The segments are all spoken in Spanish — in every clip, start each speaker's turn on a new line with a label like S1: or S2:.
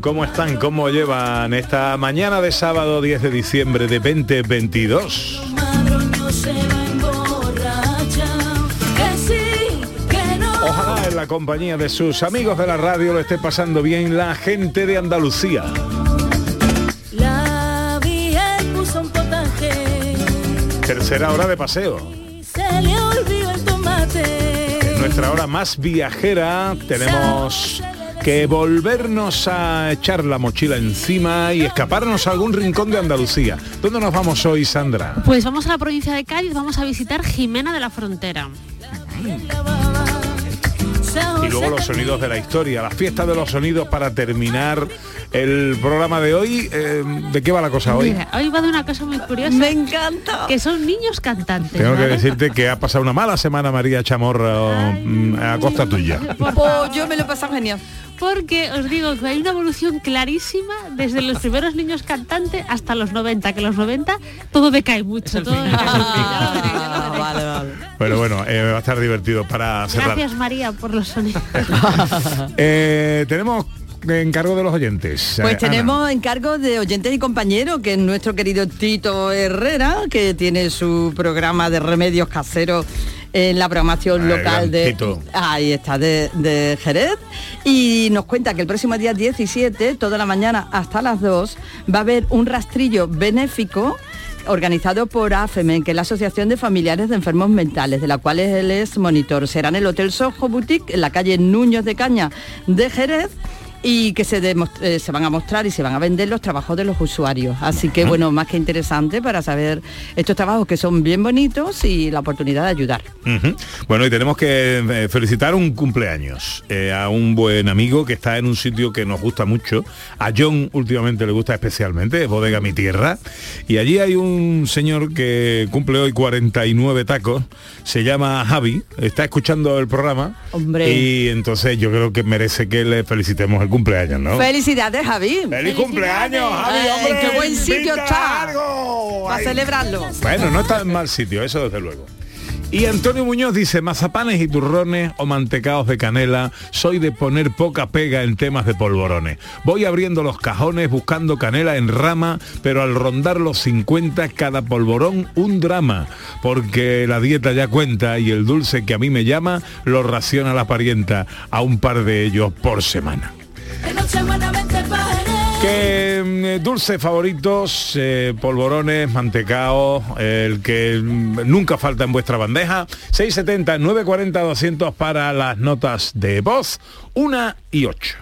S1: ¿Cómo están? ¿Cómo llevan esta mañana de sábado 10 de diciembre de 2022? Ojalá en la compañía de sus amigos de la radio lo esté pasando bien la gente de Andalucía. Tercera hora de paseo. En nuestra hora más viajera tenemos que volvernos a echar la mochila encima y escaparnos a algún rincón de Andalucía. ¿Dónde nos vamos hoy, Sandra?
S2: Pues vamos a la provincia de Cádiz, vamos a visitar Jimena de la Frontera.
S1: Y luego los sonidos de la historia, la fiesta de los sonidos para terminar el programa de hoy. Eh, ¿De qué va la cosa hoy?
S2: hoy va de una cosa muy curiosa.
S3: Me encanta.
S2: Que son niños cantantes.
S1: Tengo que decirte que ha pasado una mala semana María Chamorra mm, a costa tuya.
S3: Pues yo me lo he pasado genial
S2: porque os digo que hay una evolución clarísima desde los primeros niños cantantes hasta los 90, que los 90 todo decae mucho. Todo
S1: Pero bueno, eh, va a estar divertido para cerrar.
S2: Gracias María por los sonidos.
S1: Eh, tenemos encargo de los oyentes.
S3: Pues eh, tenemos encargo de oyentes y compañeros, que es nuestro querido Tito Herrera, que tiene su programa de remedios caseros en la programación local de ahí está de, Jerez y nos cuenta que el próximo día 17 toda la mañana hasta las 2 va a haber un rastrillo benéfico organizado por AFEMEN, que es la Asociación de Familiares de Enfermos Mentales, de la cual él es monitor. Será en el Hotel Soho Boutique, en la calle Nuños de Caña de Jerez y que se, eh, se van a mostrar y se van a vender los trabajos de los usuarios. Así que bueno, más que interesante para saber estos trabajos que son bien bonitos y la oportunidad de ayudar.
S1: Bueno, y tenemos que eh, felicitar un cumpleaños eh, a un buen amigo que está en un sitio que nos gusta mucho. A John últimamente le gusta especialmente, es Bodega Mi Tierra. Y allí hay un señor que cumple hoy 49 tacos, se llama Javi, está escuchando el programa.
S3: Hombre.
S1: Y entonces yo creo que merece que le felicitemos el cumpleaños, ¿no?
S3: Felicidades, Javi.
S1: ¡Feliz cumpleaños, Javi!
S3: Hombre, ¡Qué buen sitio está! Para celebrarlo.
S1: Bueno, no está en mal sitio, eso desde luego. Y Antonio Muñoz dice, mazapanes y turrones o mantecaos de canela, soy de poner poca pega en temas de polvorones. Voy abriendo los cajones buscando canela en rama, pero al rondar los 50 cada polvorón un drama, porque la dieta ya cuenta y el dulce que a mí me llama lo raciona la parienta a un par de ellos por semana. ¿Qué mm, dulces favoritos, eh, polvorones, mantecaos, el que mm, nunca falta en vuestra bandeja? 670 940 200 para las notas de voz, 1 y 8.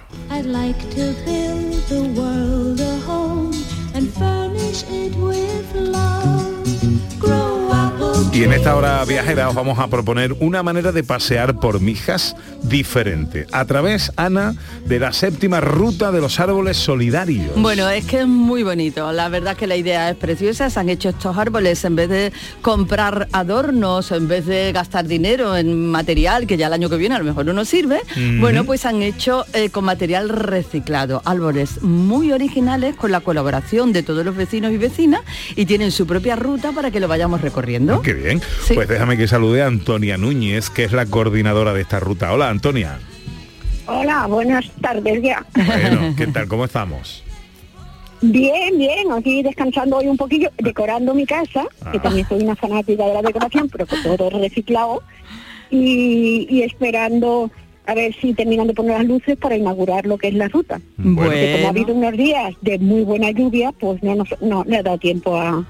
S1: Y en esta hora viajera os vamos a proponer una manera de pasear por Mijas diferente, a través, Ana, de la séptima ruta de los árboles solidarios.
S3: Bueno, es que es muy bonito, la verdad que la idea es preciosa, se han hecho estos árboles en vez de comprar adornos, en vez de gastar dinero en material que ya el año que viene a lo mejor no nos sirve, bueno, pues han hecho eh, con material reciclado, árboles muy originales con la colaboración de todos los vecinos y vecinas y tienen su propia ruta para que lo vayamos recorriendo.
S1: Bien. Pues déjame que salude a Antonia Núñez, que es la coordinadora de esta ruta. Hola, Antonia.
S4: Hola, buenas tardes ya.
S1: Bueno, ¿qué tal? ¿Cómo estamos?
S4: Bien, bien, aquí descansando hoy un poquillo, decorando mi casa, que ah. también soy una fanática de la decoración, pero con todo reciclado, y, esperando a ver si terminan de poner las luces para inaugurar lo que es la ruta. Bueno. Porque como ha habido unos días de muy buena lluvia, pues no, nos, no le ha dado tiempo a,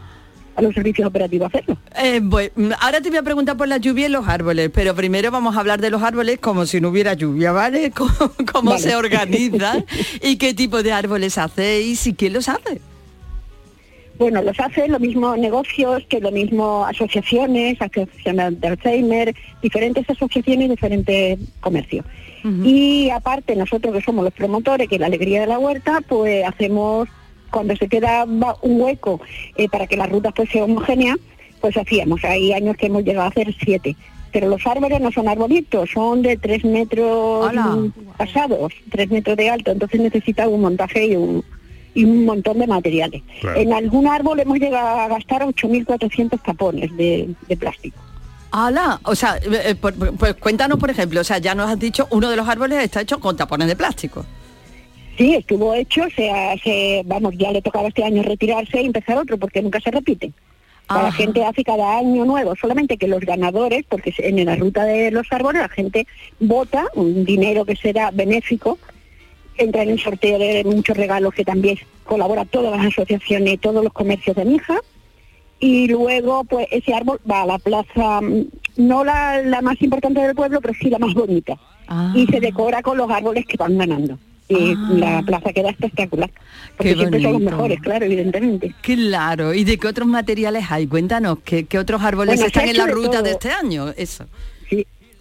S4: a los servicios operativos hacerlo.
S3: Eh, mm, ahora te voy a preguntar por la lluvia y los árboles, pero primero vamos a hablar de los árboles como si no hubiera lluvia, ¿vale? ¿Cómo, se organizan y qué tipo de árboles hacéis y quién los hace?
S4: Bueno, los hace lo mismo negocios que lo mismo asociaciones, asociaciones de Alzheimer, diferentes asociaciones, diferentes comercios. Y aparte nosotros que somos los promotores, que es la alegría de la huerta, pues hacemos, cuando se queda un hueco eh, para que las rutas pues sean homogéneas, pues hacíamos. Hay años que hemos llegado a hacer siete. Pero los árboles no son arbolitos, son de tres metros pasados, tres metros de alto, entonces necesita un montaje y un, y un montón de materiales. En algún árbol hemos llegado a gastar 8.400 tapones de, plástico.
S3: ¡Hala! O sea, eh, eh, pues cuéntanos, por ejemplo, o sea, ya nos has dicho, uno de los árboles está hecho con tapones de plástico.
S4: Sí, estuvo hecho, se, vamos, ya le tocaba este año retirarse y empezar otro, porque nunca se repite. La gente hace cada año nuevo, solamente que los ganadores, porque en la ruta de los árboles la gente vota un dinero que será benéfico entra en un sorteo de muchos regalos que también colabora todas las asociaciones, todos los comercios de Mija. Y luego, pues ese árbol va a la plaza, mm, no la, más importante del pueblo, pero sí la más bonita. Y se ah. decora con los árboles que van ganando. Y ah. la plaza queda espectacular. Porque siempre son los mejores, claro, evidentemente.
S3: Claro. ¿Y de qué otros materiales hay? Cuéntanos, ¿qué, otros árboles están en la ruta de este año? Eso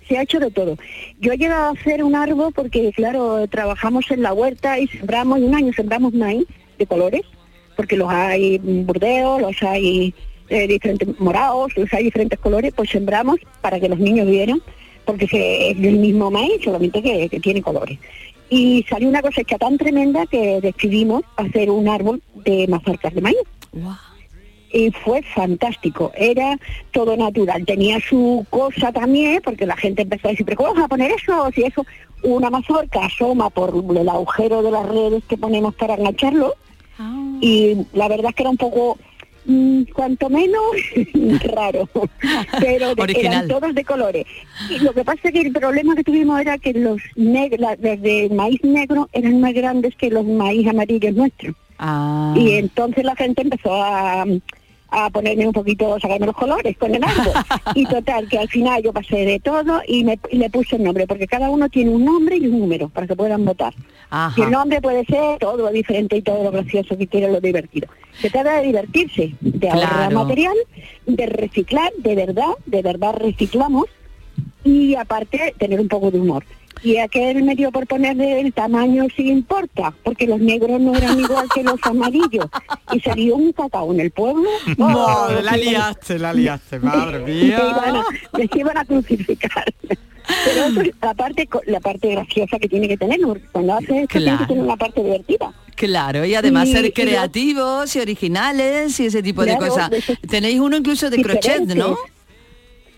S4: se ha hecho de todo. Yo he llegado a hacer un árbol porque, claro, trabajamos en la huerta y sembramos, un año sembramos maíz de colores, porque los hay burdeos, los hay eh, diferentes morados, los hay diferentes colores, pues sembramos para que los niños vieran, porque es el mismo maíz, solamente que, tiene colores. Y salió una cosecha tan tremenda que decidimos hacer un árbol de mazorcas de maíz y fue fantástico. Era todo natural. Tenía su cosa también, porque la gente empezó a decir, pero ¿cómo vamos a poner eso? Si eso, una mazorca asoma por el agujero de las redes que ponemos para engancharlo. Ah. Y la verdad es que era un poco, mm, cuanto menos, raro. Pero eran todos de colores. Y lo que pasa es que el problema que tuvimos era que los, de maíz negro eran más grandes que los maíz amarillos nuestros. Ah. Y entonces la gente empezó a, a ponerme un poquito, sacarme los colores con el árbol. y total, que al final yo pasé de todo y, me, le puse el nombre, porque cada uno tiene un nombre y un número para que puedan votar. Y el nombre puede ser todo lo diferente y todo lo gracioso que quiera, lo divertido. Se trata de divertirse, de ahorrar material, de reciclar, de verdad, de verdad reciclamos y aparte tener un poco de humor y aquel me dio por ponerle el tamaño si importa, porque los negros no eran igual que los amarillos. Y salió un cacao en el pueblo.
S3: No, la liaste, la liaste, madre mía.
S4: Me iban a, crucificar. Pero eso es la parte, la parte graciosa que tiene que tener, porque cuando hace esto tiene que tener una parte divertida.
S3: Claro, y además ser creativos y originales y ese tipo de cosas. Tenéis uno incluso de crochet, ¿no?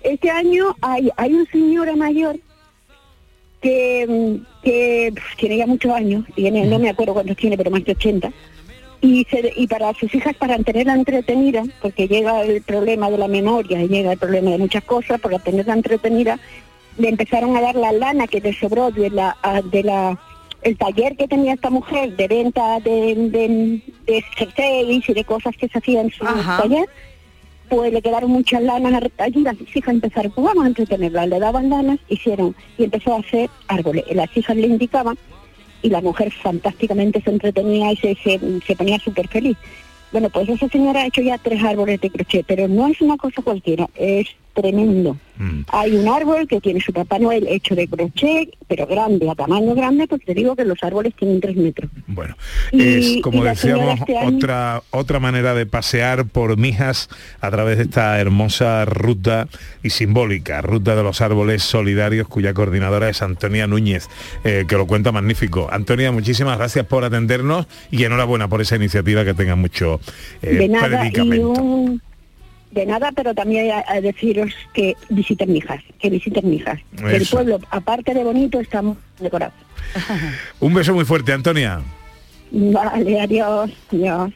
S4: Este año hay, hay un señora mayor que, que tiene ya muchos años, tiene, no me acuerdo cuántos tiene, pero más de 80, y, y para sus hijas, para tenerla entretenida, porque llega el problema de la memoria, y llega el problema de muchas cosas, para tenerla entretenida, le empezaron a dar la lana que le sobró de la, de la el taller que tenía esta mujer de venta de, de, de y de cosas que se hacían en su taller, pues le quedaron muchas lanas allí, las hijas empezaron, pues vamos a entretenerla, le daban lanas, hicieron, y empezó a hacer árboles. Las hijas le indicaban y la mujer fantásticamente se entretenía y se, se ponía súper feliz. Bueno, pues esa señora ha hecho ya tres árboles de crochet, pero no es una cosa cualquiera, es tremendo. Mm. Hay un árbol que tiene su Papá Noel hecho de crochet, pero grande, a tamaño grande, porque te digo que los árboles tienen tres metros.
S1: Bueno, es como decíamos, este otra, otra manera de pasear por Mijas a través de esta hermosa ruta y simbólica, ruta de los árboles solidarios, cuya coordinadora es Antonia Núñez, eh, que lo cuenta magnífico. Antonia, muchísimas gracias por atendernos y enhorabuena por esa iniciativa que tenga mucho
S4: eh, de nada, de nada, pero también a, deciros que visiten Mijas, que visiten Mijas. El pueblo, aparte de bonito, está decorado.
S1: Un beso muy fuerte, Antonia.
S4: Vale, adiós, adiós.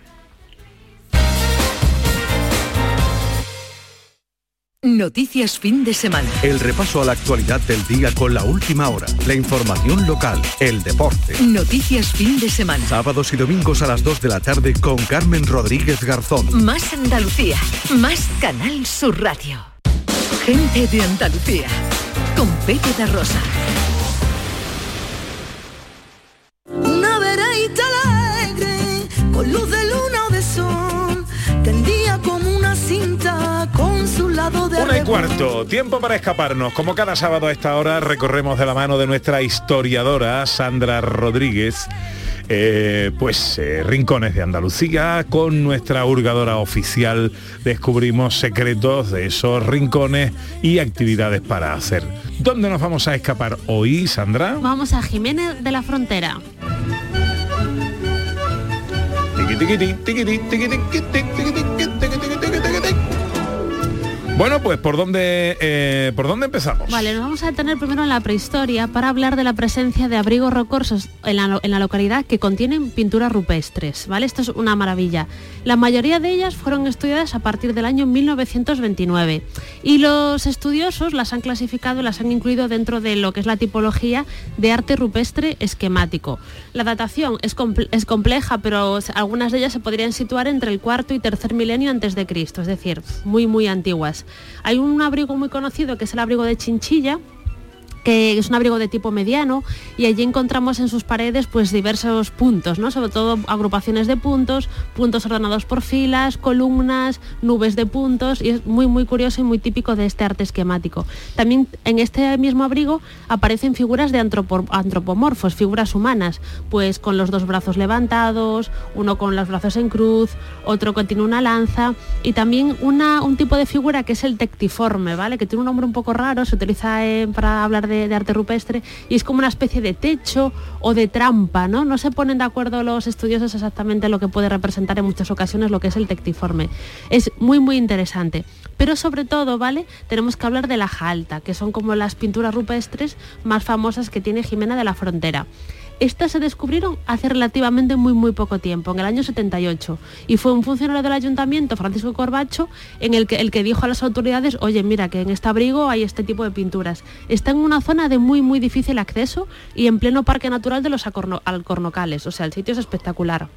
S5: Noticias fin de semana.
S6: El repaso a la actualidad del día con la última hora, la información local, el deporte.
S5: Noticias fin de semana.
S6: Sábados y domingos a las 2 de la tarde con Carmen Rodríguez Garzón.
S5: Más Andalucía, más Canal Sur Radio. Gente de Andalucía, con Pepe de Rosa.
S7: Una veraita alegre, con luz de luna o de sol, tendía como una cinta
S1: una y cuarto, tiempo para escaparnos. Como cada sábado a esta hora recorremos de la mano de nuestra historiadora Sandra Rodríguez. Pues rincones de Andalucía con nuestra hurgadora oficial descubrimos secretos de esos rincones y actividades para hacer. ¿Dónde nos vamos a escapar hoy, Sandra?
S2: Vamos a Jiménez de la Frontera.
S1: Bueno, pues ¿por dónde, eh, ¿por dónde empezamos?
S2: Vale, nos vamos a detener primero en la prehistoria para hablar de la presencia de abrigos rocosos en la, en la localidad que contienen pinturas rupestres, ¿vale? Esto es una maravilla. La mayoría de ellas fueron estudiadas a partir del año 1929 y los estudiosos las han clasificado, las han incluido dentro de lo que es la tipología de arte rupestre esquemático. La datación es, comple- es compleja, pero algunas de ellas se podrían situar entre el cuarto y tercer milenio antes de Cristo, es decir, muy muy antiguas. Hay un abrigo muy conocido que es el abrigo de Chinchilla, que es un abrigo de tipo mediano y allí encontramos en sus paredes pues diversos puntos, ¿no? Sobre todo agrupaciones de puntos, puntos ordenados por filas, columnas, nubes de puntos y es muy muy curioso y muy típico de este arte esquemático. También en este mismo abrigo aparecen figuras de antropo- antropomorfos, figuras humanas, pues con los dos brazos levantados, uno con los brazos en cruz, otro que tiene una lanza y también una, un tipo de figura que es el tectiforme, ¿vale? Que tiene un nombre un poco raro, se utiliza eh, para hablar de, de arte rupestre y es como una especie de techo o de trampa, ¿no? No se ponen de acuerdo los estudiosos exactamente lo que puede representar en muchas ocasiones lo que es el tectiforme. Es muy muy interesante. Pero sobre todo, ¿vale? Tenemos que hablar de la jalta, que son como las pinturas rupestres más famosas que tiene Jimena de la Frontera. Estas se descubrieron hace relativamente muy muy poco tiempo, en el año 78, y fue un funcionario del ayuntamiento, Francisco Corbacho, en el que, el que dijo a las autoridades, oye, mira que en este abrigo hay este tipo de pinturas. Está en una zona de muy muy difícil acceso y en pleno parque natural de los Alcornocales, o sea, el sitio es espectacular.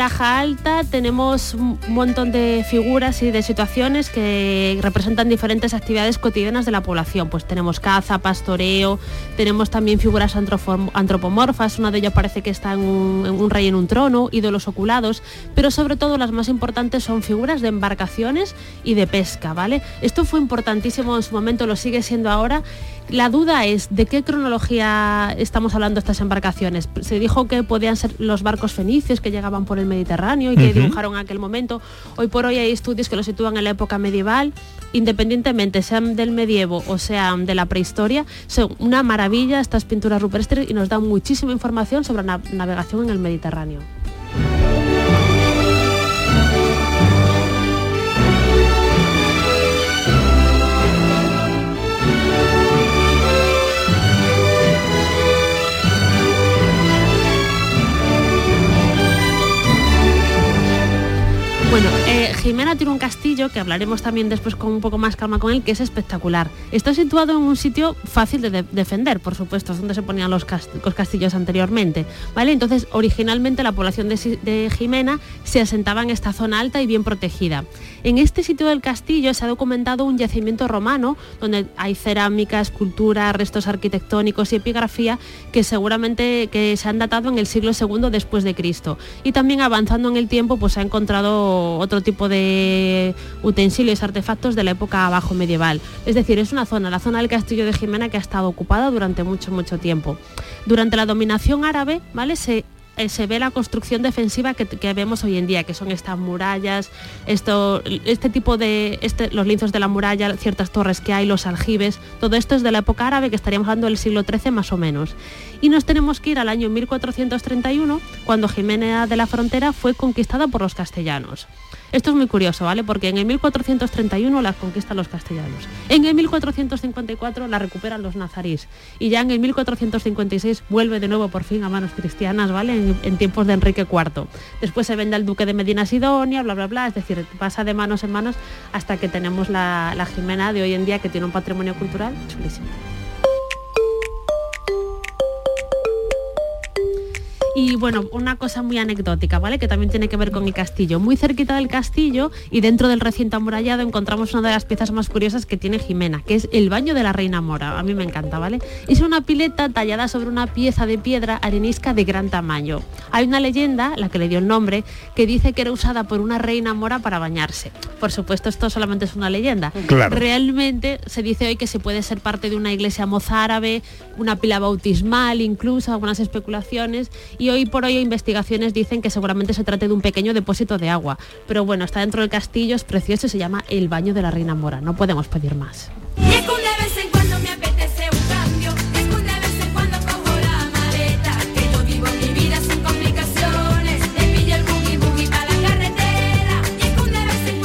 S2: En la Alta tenemos un montón de figuras y de situaciones que representan diferentes actividades cotidianas de la población. Pues tenemos caza, pastoreo, tenemos también figuras antropomorfas, una de ellas parece que está en un, en un rey en un trono, ídolos oculados, pero sobre todo las más importantes son figuras de embarcaciones y de pesca, ¿vale? Esto fue importantísimo en su momento, lo sigue siendo ahora. La duda es de qué cronología estamos hablando estas embarcaciones. Se dijo que podían ser los barcos fenicios que llegaban por el Mediterráneo y que dibujaron en aquel momento. Hoy por hoy hay estudios que lo sitúan en la época medieval, independientemente sean del medievo o sean de la prehistoria. Son una maravilla estas pinturas rupestres y nos dan muchísima información sobre la navegación en el Mediterráneo. Jimena tiene un castillo que hablaremos también después con un poco más calma con él, que es espectacular. Está situado en un sitio fácil de de- defender, por supuesto, es donde se ponían los, los castillos anteriormente. ¿vale? Entonces, originalmente la población de Jimena se asentaba en esta zona alta y bien protegida. En este sitio del castillo se ha documentado un yacimiento romano donde hay cerámica, escultura, restos arquitectónicos y epigrafía que seguramente que se han datado en el siglo II después de Cristo. Y también avanzando en el tiempo pues se ha encontrado otro tipo de utensilios, artefactos de la época bajo medieval. Es decir, es una zona, la zona del castillo de Jimena que ha estado ocupada durante mucho, mucho tiempo. Durante la dominación árabe, ¿vale? Se eh, se ve la construcción defensiva que, vemos hoy en día, que son estas murallas, esto, este tipo de, este, los linzos de la muralla, ciertas torres que hay, los aljibes, todo esto es de la época árabe, que estaríamos hablando del siglo XIII más o menos. Y nos tenemos que ir al año 1431, cuando Jimena de la Frontera fue conquistada por los castellanos. Esto es muy curioso, ¿vale? Porque en el 1431 la conquistan los castellanos. En el 1454 la recuperan los nazarís. Y ya en el 1456 vuelve de nuevo por fin a manos cristianas, ¿vale? En, tiempos de Enrique IV. Después se vende al duque de Medina Sidonia, bla, bla, bla. Es decir, pasa de manos en manos hasta que tenemos la, la Jimena de hoy en día que tiene un patrimonio cultural chulísimo. Y bueno, una cosa muy anecdótica, ¿vale? Que también tiene que ver con el castillo. Muy cerquita del castillo y dentro del recinto amurallado encontramos una de las piezas más curiosas que tiene Jimena, que es el baño de la Reina Mora. A mí me encanta, ¿vale? Es una pileta tallada sobre una pieza de piedra arenisca de gran tamaño. Hay una leyenda, la que le dio el nombre, que dice que era usada por una reina mora para bañarse. Por supuesto, esto solamente es una leyenda. Realmente se dice hoy que se puede ser parte de una iglesia mozárabe, una pila bautismal, incluso algunas especulaciones y hoy por hoy investigaciones dicen que seguramente se trate de un pequeño depósito de agua. Pero bueno, está dentro del castillo, es precioso y se llama el baño de la Reina Mora. No podemos pedir más.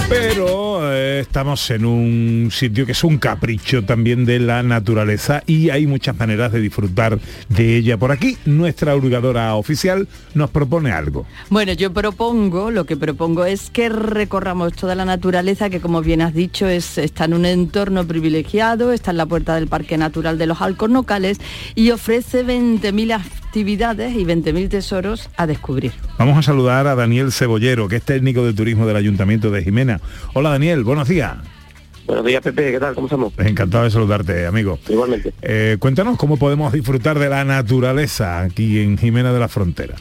S1: Pero estamos en un sitio que es un capricho también de la naturaleza y hay muchas maneras de disfrutar de ella. Por aquí, nuestra hurgadora oficial nos propone algo.
S3: Bueno, yo propongo, lo que propongo es que recorramos toda la naturaleza que como bien has dicho es, está en un entorno privilegiado, está en la puerta del Parque Natural de los Alcornocales y ofrece 20.000 actividades y 20.000 tesoros a descubrir.
S1: Vamos a saludar a Daniel Cebollero, que es técnico de turismo del Ayuntamiento de Jimena. Hola Daniel, buenos días.
S8: Buenos días, Pepe, ¿qué tal? ¿Cómo estamos?
S1: Encantado de saludarte, amigo.
S8: Igualmente.
S1: Eh, cuéntanos cómo podemos disfrutar de la naturaleza aquí en Jimena de la Frontera.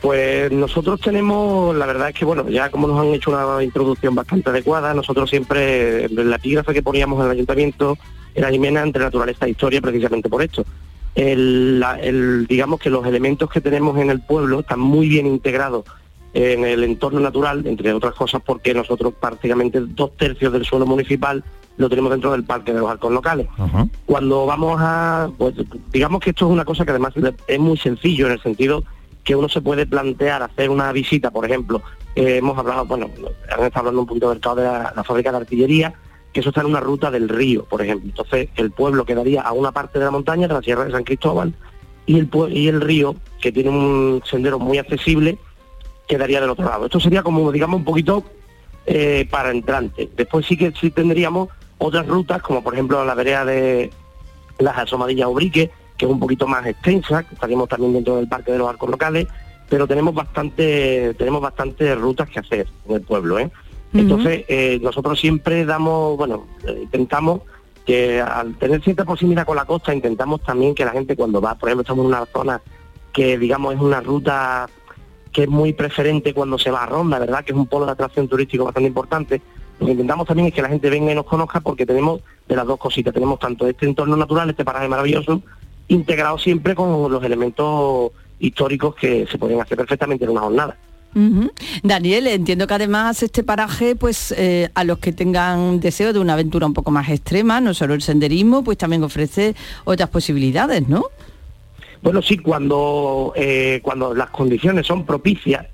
S8: Pues nosotros tenemos, la verdad es que, bueno, ya como nos han hecho una introducción bastante adecuada, nosotros siempre, la epígrafe que poníamos en el ayuntamiento era Jimena entre naturaleza e historia precisamente por esto el, digamos que los elementos que tenemos en el pueblo están muy bien integrados en el entorno natural, entre otras cosas porque nosotros prácticamente dos tercios del suelo municipal lo tenemos dentro del parque de los arcos locales. Cuando vamos a, pues digamos que esto es una cosa que además es muy sencillo en el sentido que uno se puede plantear hacer una visita, por ejemplo, eh, hemos hablado, bueno, han estado hablando un poquito del caos de la fábrica de artillería, que eso está en una ruta del río, por ejemplo. Entonces el pueblo quedaría a una parte de la montaña, de la Sierra de San Cristóbal, y el, y el río, que tiene un sendero muy accesible, quedaría del otro lado. Esto sería como, digamos, un poquito eh, para entrante. Después sí que sí tendríamos otras rutas, como por ejemplo la vereda de las Asomadillas Obrique, que es un poquito más extensa, que estaríamos también dentro del Parque de los Arcos Locales, pero tenemos bastante, tenemos bastantes rutas que hacer en el pueblo, ¿eh? Entonces, eh, nosotros siempre damos, bueno, eh, intentamos que al tener cierta proximidad con la costa, intentamos también que la gente cuando va, por ejemplo, estamos en una zona que digamos es una ruta que es muy preferente cuando se va a Ronda, ¿verdad? Que es un polo de atracción turístico bastante importante. Lo que intentamos también es que la gente venga y nos conozca porque tenemos de las dos cositas, tenemos tanto este entorno natural, este paraje maravilloso, integrado siempre con los elementos históricos que se pueden hacer perfectamente en una jornada.
S3: Daniel, entiendo que además este paraje, pues eh, a los que tengan deseo de una aventura un poco más extrema, no solo el senderismo, pues también ofrece otras posibilidades, ¿no?
S8: Bueno, sí, cuando, eh, cuando las condiciones son propicias,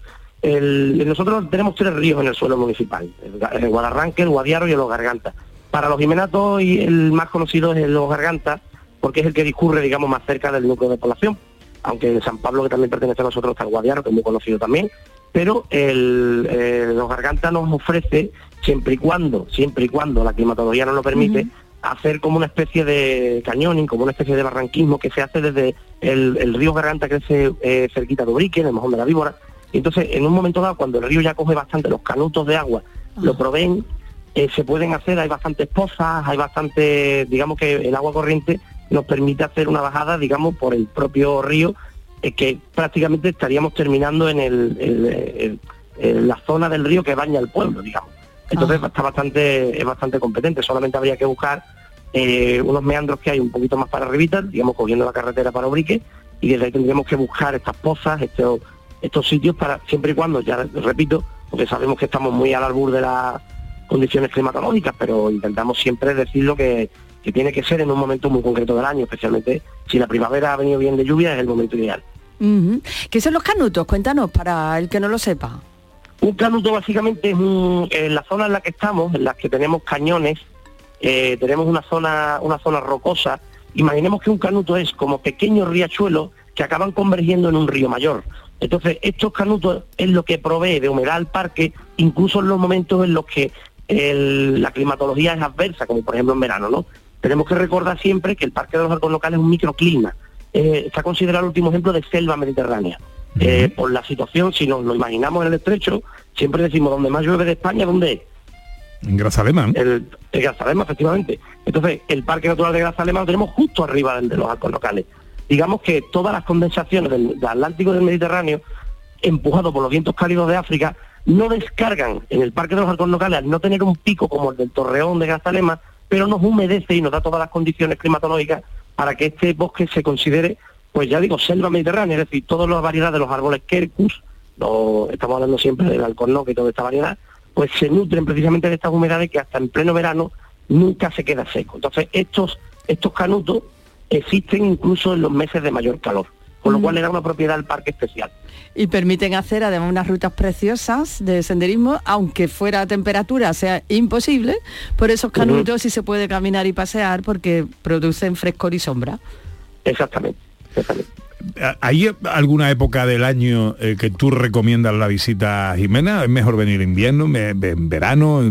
S8: nosotros tenemos tres ríos en el suelo municipal, el, Guadarranque, el Guadiaro y el Los Gargantas. Para los Jimenatos y el más conocido es el Los Gargantas, porque es el que discurre, digamos, más cerca del núcleo de población. Aunque en San Pablo, que también pertenece a nosotros, está el Guadiaro, que es muy conocido también, pero el, eh, los gargantas nos ofrece, siempre y cuando, siempre y cuando la climatología nos lo permite, hacer como una especie de cañoning, como una especie de barranquismo que se hace desde el, río Garganta que crece eh, cerquita de Ubrique, en el mojón de la víbora. Entonces, en un momento dado, cuando el río ya coge bastante los canutos de agua, lo proveen, eh, se pueden hacer, hay bastantes pozas, hay bastante, digamos que el agua corriente nos permite hacer una bajada, digamos, por el propio río es que prácticamente estaríamos terminando en el, la zona del río que baña el pueblo, digamos. Entonces está bastante, es bastante competente, solamente habría que buscar eh, unos meandros que hay un poquito más para arribita, digamos cogiendo la carretera para Obrique, y desde ahí tendríamos que buscar estas pozas, estos, estos sitios para, siempre y cuando, ya repito, porque sabemos que estamos muy al albur de las condiciones climatológicas, pero intentamos siempre decir lo que, que tiene que ser en un momento muy concreto del año, especialmente si la primavera ha venido bien de lluvia, es el momento ideal.
S3: ¿Qué son los canutos? Cuéntanos para el que no lo sepa.
S8: Un canuto básicamente es en la zona en la que estamos, en la que tenemos cañones, eh, tenemos una zona, una zona rocosa. Imaginemos que un canuto es como pequeños riachuelos que acaban convergiendo en un río mayor. Entonces, estos canutos es lo que provee de humedad al parque, incluso en los momentos en los que la climatología es adversa, como por ejemplo en verano, ¿no? Tenemos que recordar siempre que el Parque de los Arcos Locales es un microclima. Eh, está considerado el último ejemplo de selva mediterránea. Eh, por la situación, si nos lo imaginamos en el estrecho, siempre decimos, donde más llueve de España, ¿dónde es?
S1: En Grazalema.
S8: El, en Grazalema, efectivamente. Entonces, el Parque Natural de Grazalema lo tenemos justo arriba de los arcos locales. Digamos que todas las condensaciones del, Atlántico y del Mediterráneo, empujado por los vientos cálidos de África, no descargan en el Parque de los Arcos Locales al no tener un pico como el del Torreón de Grazalema, pero nos humedece y nos da todas las condiciones climatológicas para que este bosque se considere, pues ya digo, selva mediterránea, es decir, todas las variedades de los árboles quercus, estamos hablando siempre del alcornoque y toda esta variedad, pues se nutren precisamente de estas humedades que hasta en pleno verano nunca se queda seco. Entonces, estos, estos canutos existen incluso en los meses de mayor calor, con lo cual le da una propiedad al parque especial.
S3: Y permiten hacer además unas rutas preciosas de senderismo, aunque fuera a temperatura sea imposible, por esos canutos sí se puede caminar y pasear porque producen frescor y sombra.
S8: Exactamente, exactamente.
S1: ¿Hay alguna época del año eh, que tú recomiendas la visita a Jimena? ¿Es mejor venir en invierno, en verano?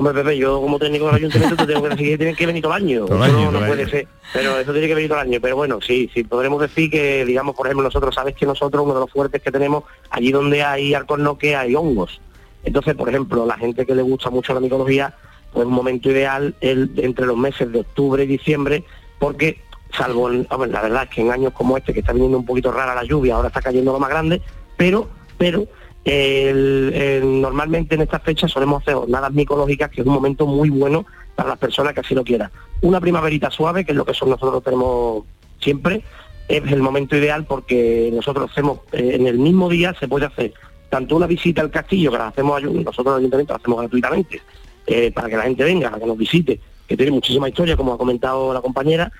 S8: Hombre, Pepe, yo como técnico del ayuntamiento te tengo que decir que tienen que venir todo el año. no, puede ser. Pero eso tiene que venir todo el año. Pero bueno, sí, sí, podremos decir que, digamos, por ejemplo, nosotros, sabes que nosotros, uno de los fuertes que tenemos, allí donde hay que hay hongos. Entonces, por ejemplo, la gente que le gusta mucho la micología, pues un momento ideal el, entre los meses de octubre y diciembre, porque salvo, la verdad es que en años como este, que está viniendo un poquito rara la lluvia, ahora está cayendo lo más grande, pero, pero normalmente en estas fechas solemos hacer jornadas micológicas, que es un momento muy bueno para las personas que así lo quieran. Una primaverita suave, que es lo que nosotros tenemos siempre, es el momento ideal porque nosotros hacemos, eh, en el mismo día se puede hacer tanto una visita al castillo, que la hacemos nosotros el ayuntamiento la hacemos gratuitamente, eh, para que la gente venga, que nos visite, que tiene muchísima historia, como ha comentado la compañera,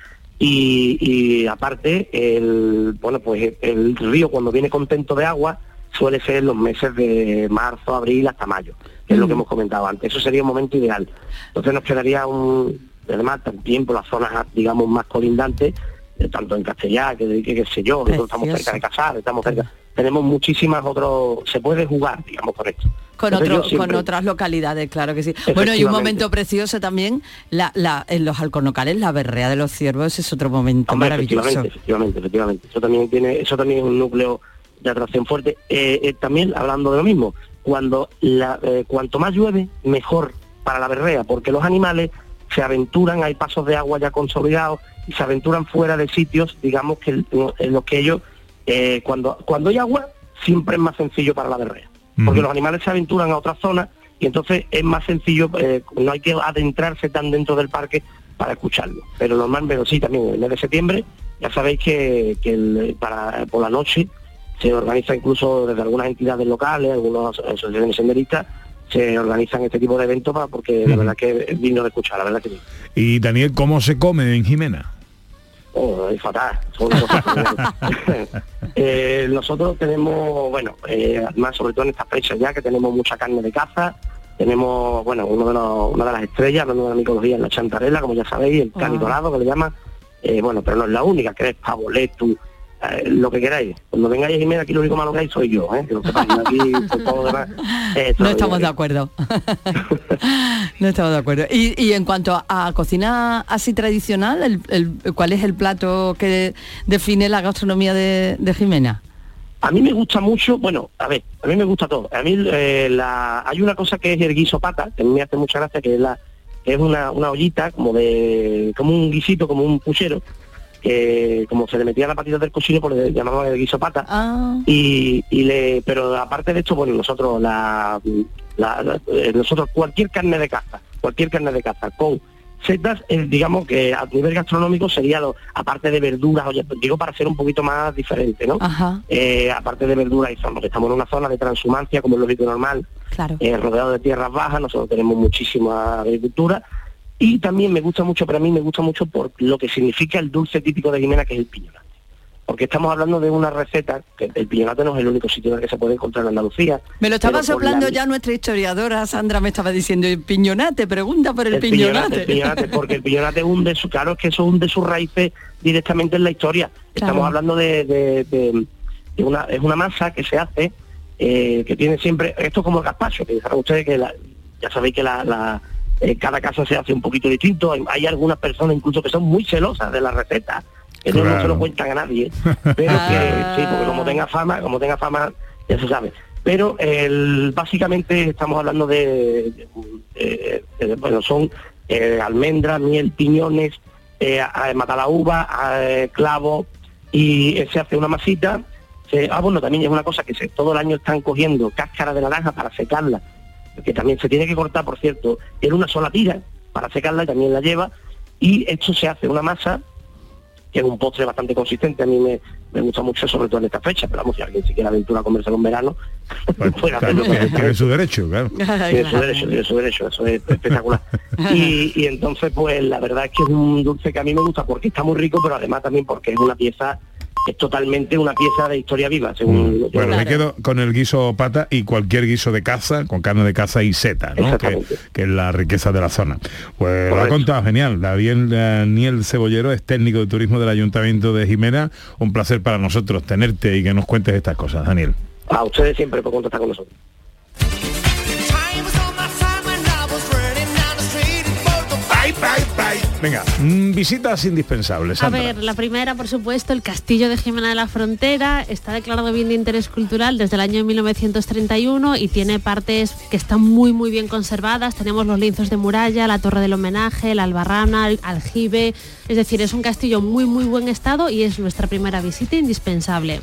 S8: y, aparte, el, bueno, pues el río cuando viene contento de agua, suele ser en los meses de marzo, abril hasta mayo, que es lo que hemos comentado antes. Eso sería un momento ideal. Entonces nos quedaría un, además también por las zonas, digamos, más colindantes, eh, tanto en Castellá, que, que, qué sé yo, nosotros estamos cerca de Casar, estamos cerca, tenemos muchísimas otros, se puede jugar, digamos, con esto.
S3: Con, con otras localidades, claro que sí. Bueno, y un momento precioso también, la, la, en los alcornocales, la berrea de los ciervos es otro momento maravilloso.
S8: Efectivamente, efectivamente, efectivamente. Eso también tiene, eso también es un núcleo de atracción fuerte. Eh, eh, también hablando de lo mismo, cuando la, eh, cuanto más llueve, mejor para la berrea, porque los animales se aventuran, hay pasos de agua ya consolidados y se aventuran fuera de sitios, digamos que en los que ellos, cuando, cuando hay agua, siempre es más sencillo para la berrea, porque los animales se aventuran a otras zonas y entonces es más sencillo, no hay que adentrarse tan dentro del parque para escucharlo. Pero normalmente sí, también el mes de septiembre, ya sabéis que, que para, por la noche se organiza incluso desde algunas entidades locales, algunas asociaciones senderistas, se organizan este tipo de eventos para, porque la verdad que es digno de escuchar, la verdad que sí.
S1: Y Daniel, ¿cómo se come en Jimena?
S8: Oh, es fatal. eh, nosotros tenemos, bueno, eh, además sobre todo en estas fechas ya que tenemos mucha carne de caza, tenemos, bueno, uno de una de las estrellas, hablando de la micología, en la chantarela, como ya sabéis, el cani dorado que le llaman, eh, bueno, pero no es la única, que es pavoletu, eh, lo que queráis. Cuando vengáis a Jimena, aquí lo único malo que hay soy yo, ¿eh?
S3: no estamos de acuerdo. no estamos de acuerdo. Y, en cuanto a, cocina así tradicional, el, ¿cuál es el plato que define la gastronomía de, Jimena?
S8: A mí me gusta mucho, bueno, a ver, a mí me gusta todo. A mí eh, la, hay una cosa que es el guiso pata, que a mí me hace mucha gracia, que es la es una, una ollita como de como un guisito, como un puchero, que como se le metía la patita del cocino, pues le llamamos el guiso pata. Ah. Y, le, pero aparte de esto, bueno, nosotros la, eh, nosotros cualquier carne de caza, cualquier carne de caza con setas, eh, digamos que a nivel gastronómico sería, lo, aparte de verduras, oye, digo para ser un poquito más diferente, ¿no? Eh, aparte de verduras, estamos, estamos en una zona de transhumancia, como es lógico normal,
S3: claro.
S8: Eh, rodeado de tierras bajas, nosotros tenemos muchísima agricultura, y también me gusta mucho, para mí me gusta mucho por lo que significa el dulce típico de Jimena, que es el piñón porque estamos hablando de una receta, que el piñonate no es el único sitio en el que se puede encontrar en Andalucía.
S3: Me lo estaba soplando ya nuestra historiadora, Sandra me estaba diciendo, el piñonate, pregunta por el, piñonate.
S8: porque el piñonate hunde su, claro es que eso hunde sus raíces directamente en la historia. Estamos hablando de, una, es una masa que se hace, eh, que tiene siempre, esto es como el gazpacho, que ustedes que ya sabéis que la, eh, cada casa se hace un poquito distinto, hay, hay algunas personas incluso que son muy celosas de la receta que no se lo cuentan a nadie, pero que ah. sí, porque como tenga fama, como tenga fama, ya se sabe. Pero el, básicamente estamos hablando de, bueno, son eh, almendras, miel, piñones, eh, mata la uva, clavo, y se hace una masita. ah, bueno, también es una cosa que se, todo el año están cogiendo cáscara de naranja para secarla, que también se tiene que cortar, por cierto, en una sola tira para secarla y también la lleva. Y esto se hace una masa que es un postre bastante consistente, a mí me, gusta mucho, sobre todo en esta fecha, pero vamos, si alguien si quiere aventura a comerse en verano,
S1: pues, tiene su derecho, claro.
S8: Tiene su derecho, tiene su derecho, eso es espectacular. y, y entonces, pues la verdad es que es un dulce que a mí me gusta porque está muy rico, pero además también porque es una pieza es totalmente una pieza de historia viva. Según
S1: mm. bueno, me quedo con el guiso pata y cualquier guiso de caza, con carne de caza y seta, ¿no? que, es la riqueza de la zona. Pues lo ha contado genial. David Daniel Cebollero es técnico de turismo del Ayuntamiento de Jimena. Un placer para nosotros tenerte y que nos cuentes estas cosas, Daniel.
S8: A ustedes siempre por contactar con nosotros.
S1: Venga, mm, visitas indispensables.
S2: A ver, la primera, por supuesto, el Castillo de Jimena de la Frontera. Está declarado bien de interés cultural desde el año 1931 y tiene partes que están muy, muy bien conservadas. Tenemos los lienzos de muralla, la torre del homenaje, la albarrana, el aljibe. Es decir, es un castillo muy, muy buen estado y es nuestra primera visita indispensable.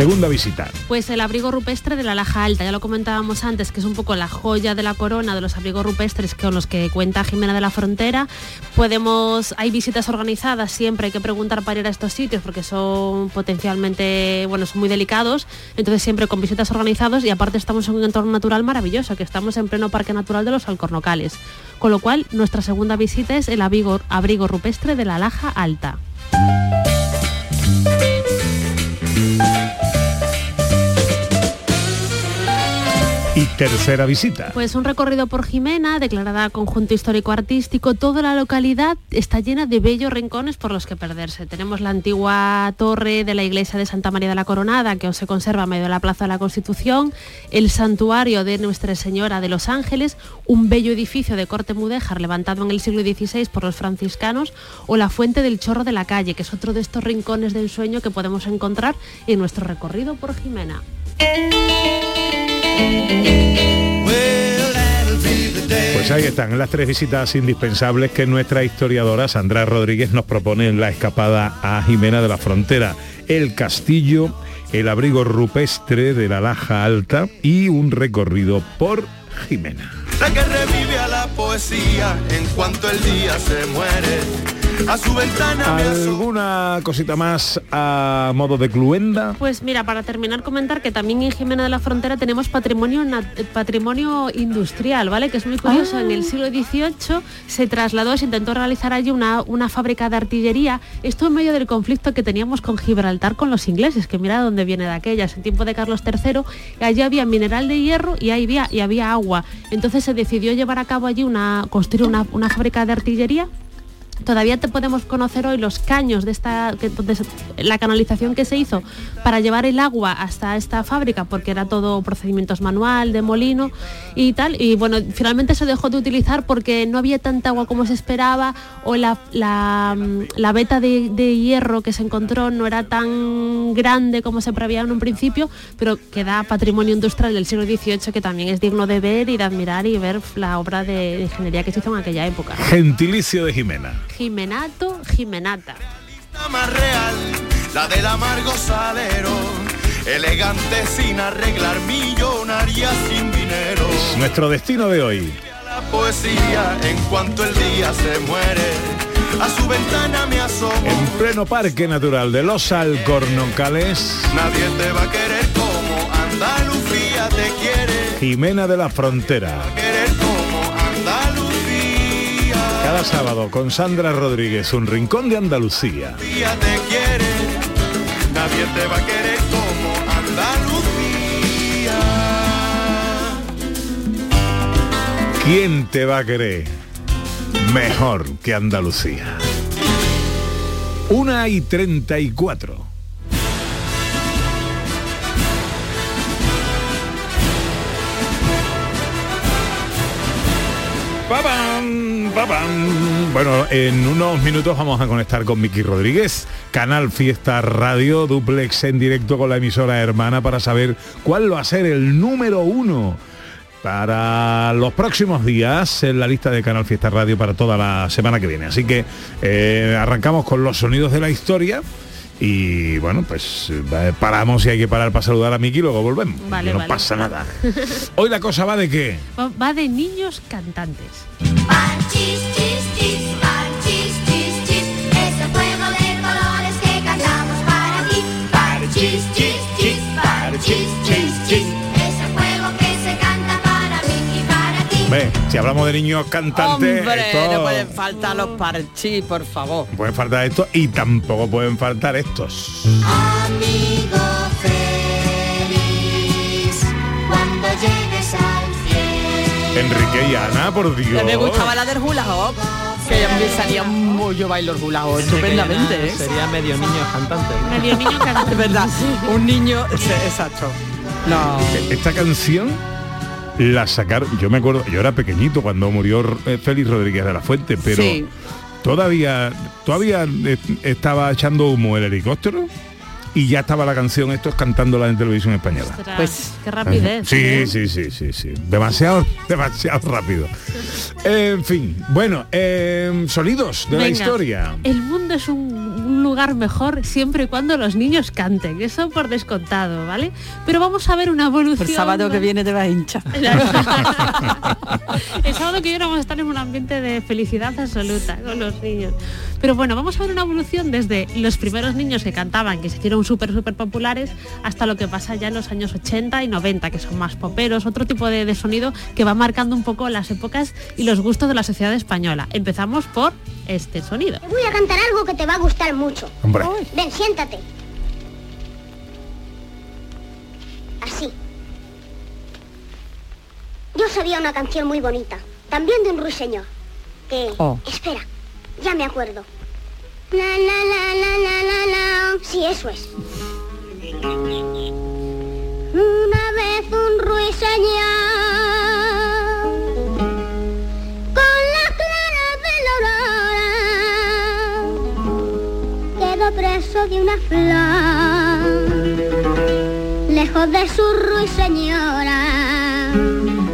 S1: Segunda visita.
S2: Pues el abrigo rupestre de la Laja Alta, ya lo comentábamos antes, que es un poco la joya de la corona de los abrigos rupestres con los que cuenta Jimena de la Frontera. Podemos, hay visitas organizadas, siempre hay que preguntar para ir a estos sitios porque son potencialmente, bueno, son muy delicados, entonces siempre con visitas organizadas y aparte estamos en un entorno natural maravilloso, que estamos en pleno Parque Natural de los Alcornocales. Con lo cual, nuestra segunda visita es el abrigo, abrigo rupestre de la Laja Alta.
S1: Tercera visita.
S2: Pues un recorrido por Jimena, declarada conjunto histórico-artístico. Toda la localidad está llena de bellos rincones por los que perderse. Tenemos la antigua torre de la iglesia de Santa María de la Coronada, que se conserva a medio de la Plaza de la Constitución, el santuario de Nuestra Señora de los Ángeles, un bello edificio de corte mudéjar levantado en el siglo XVI por los franciscanos, o la fuente del Chorro de la Calle, que es otro de estos rincones de ensueño que podemos encontrar en nuestro recorrido por Jimena.
S1: Pues ahí están las tres visitas indispensables que nuestra historiadora Sandra Rodríguez nos propone en la escapada a Jimena de la Frontera. El castillo, el abrigo rupestre de la Laja Alta y un recorrido por Jimena.
S9: La que revive a la poesía en cuanto el día se muere a su ventana.
S1: ¿Alguna cosita más a modo de cluenda?
S2: Pues mira, para terminar comentar que también en Jimena de la Frontera tenemos patrimonio patrimonio industrial, ¿vale? Que es muy curioso. En el siglo XVIII se trasladó, se intentó realizar allí una, una fábrica de artillería. Esto en medio del conflicto que teníamos con Gibraltar con los ingleses, que mira dónde viene de aquellas, en tiempo de Carlos III. Allí había mineral de hierro y ahí había, y había agua. Entonces se decidió llevar a cabo allí una, construir una, una fábrica de artillería Todavía te podemos conocer hoy los caños de esta, la canalización que se hizo para llevar el agua hasta esta fábrica, porque era todo procedimientos manual, de molino y tal. Y bueno, finalmente se dejó de utilizar porque no había tanta agua como se esperaba o la, la, la veta de, hierro que se encontró no era tan grande como se preveía en un principio, pero queda patrimonio industrial del siglo XVIII que también es digno de ver y de admirar y ver la obra de ingeniería que se hizo en aquella época.
S1: Gentilicio de Jimena.
S2: Jimenato, Jimenata.
S9: más real, la del amargo salero, elegante sin arreglar, millonaria sin dinero dinero.
S1: Es nuestro destino de hoy.
S9: La poesía en cuanto el día se muere. A su ventana me asomo.
S1: En pleno Parque Natural de los Alcornocales,
S9: Nadie te va a querer como Andalucía te quiere.
S1: Jimena de la Frontera. Cada sábado con Sandra Rodríguez, un rincón de Andalucía.
S9: Día te quiere, nadie te va a querer como Andalucía.
S1: ¿Quién te va a querer mejor que Andalucía? Una y 34. En unos minutos vamos a conectar con Miki Rodríguez, Canal Fiesta Radio, duplex en directo con la emisora hermana para saber cuál va a ser el número uno para los próximos días en la lista de Canal Fiesta Radio para toda la semana que viene. Así que eh, arrancamos con los sonidos de la historia. Y bueno, pues eh, paramos y hay que parar para saludar a Miki y luego volvemos.
S2: Vale,
S1: no
S2: vale.
S1: pasa nada. Hoy la cosa va de qué?
S2: Va- Va de niños cantantes.
S10: Parchís, chis, chis, parchís, chis, chis, ese juego que se canta para mí y para ti.
S1: Ve, si hablamos de niños cantantes,
S3: Hombre,
S1: esto-
S3: no pueden faltar los parchís, por favor.
S1: pueden faltar estos y tampoco pueden faltar estos.
S10: Amigo feliz, cuando llegues al cielo.
S1: Enrique y Ana, por Dios.
S3: Me gustaba la del hula hop, que a mí salía muy yo bailo hop estupendamente, ¿eh?
S11: Sería medio niño cantante.
S2: Medio niño cantante.
S3: Es verdad, un niño, exacto. No.
S1: Esta canción la sacaron, yo me acuerdo, yo era pequeñito cuando murió eh, Félix Rodríguez de la Fuente, pero
S3: Sí.
S1: todavía todavía eh, estaba echando humo el helicóptero y ya estaba la canción estos cantándola en televisión española.
S2: Ostras,
S3: Pues,
S2: qué rapidez.
S1: Sí,
S2: ¿eh?
S1: sí, sí, sí, sí. Demasiado, demasiado rápido. En fin, bueno, eh, sonidos de la historia.
S2: El mundo es un, un lugar mejor siempre y cuando los niños canten, eso por descontado, ¿vale? Pero vamos a ver una evolución.
S3: El sábado que viene te vas a hinchar.
S2: El sábado que viene vamos a estar en un ambiente de felicidad absoluta con los niños. Pero bueno, vamos a ver una evolución desde los primeros niños que cantaban, que se hicieron súper, súper populares, hasta lo que pasa ya en los años 80 y 90, que son más poperos, otro tipo de, de sonido que va marcando un poco las épocas y los gustos de la sociedad española. Empezamos por este sonido.
S10: Te voy a cantar algo que te va a gustar mucho.
S1: Hombre,
S10: Ven, siéntate. Así. Yo sabía una canción muy bonita, también de un ruiseñor. Que...
S3: Oh.
S10: Espera, ya me acuerdo. La la la la la la la. Sí, eso es. Una vez un ruiseñor preso de una flor lejos de su ruiseñora.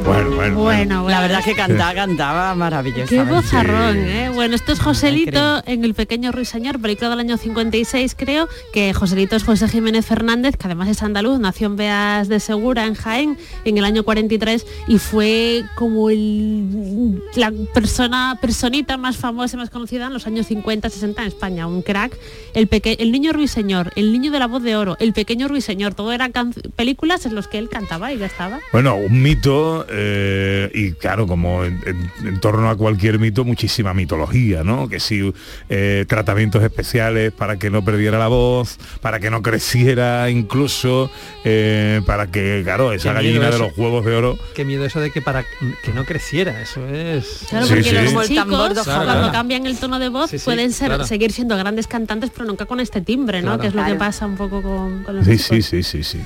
S1: Bueno, bueno.
S2: Bueno, bueno.
S3: La verdad es que cantaba, cantaba maravilloso.
S2: Qué vozarrón,
S1: Sí.
S2: ¿eh? Bueno, esto es Joselito en El Pequeño Ruiseñor, película del año 56, creo, que Joselito es José Jiménez Fernández, que además es andaluz, nació en Beas de Segura, en Jaén, en el año 43, y fue como el, la persona, personita más famosa y más conocida en los años 50, 60 en España, un crack. El, peque- el niño ruiseñor, el niño de la voz de oro, el pequeño ruiseñor, todo eran películas en los que él cantaba y ya estaba.
S1: Bueno, un mito, eh, y claro, como en, en- en torno a cualquier mito, muchísima mitología, ¿no? Que si eh, tratamientos especiales para que no perdiera la voz, para que no creciera incluso, eh, para que, claro, esa gallina de los huevos de oro.
S11: Qué miedo eso de que para que no creciera, eso es.
S2: Claro, porque
S1: sí.
S2: los
S1: Como
S3: el tambor de
S2: cuando cambian el tono de voz,
S11: Sí, sí,
S2: pueden ser,
S11: claro.
S2: seguir siendo grandes cantantes, pero nunca con este timbre, ¿no?
S11: Claro.
S2: Que es lo que pasa un poco con, con los
S1: Sí,
S2: chicos.
S1: sí, sí, sí, sí.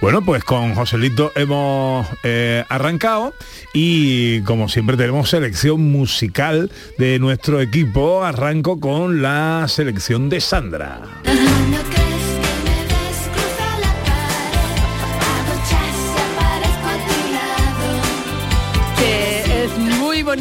S1: Bueno, pues con Joselito hemos eh, y como siempre tenemos selección musical de nuestro equipo. Arranco con la selección de Sandra.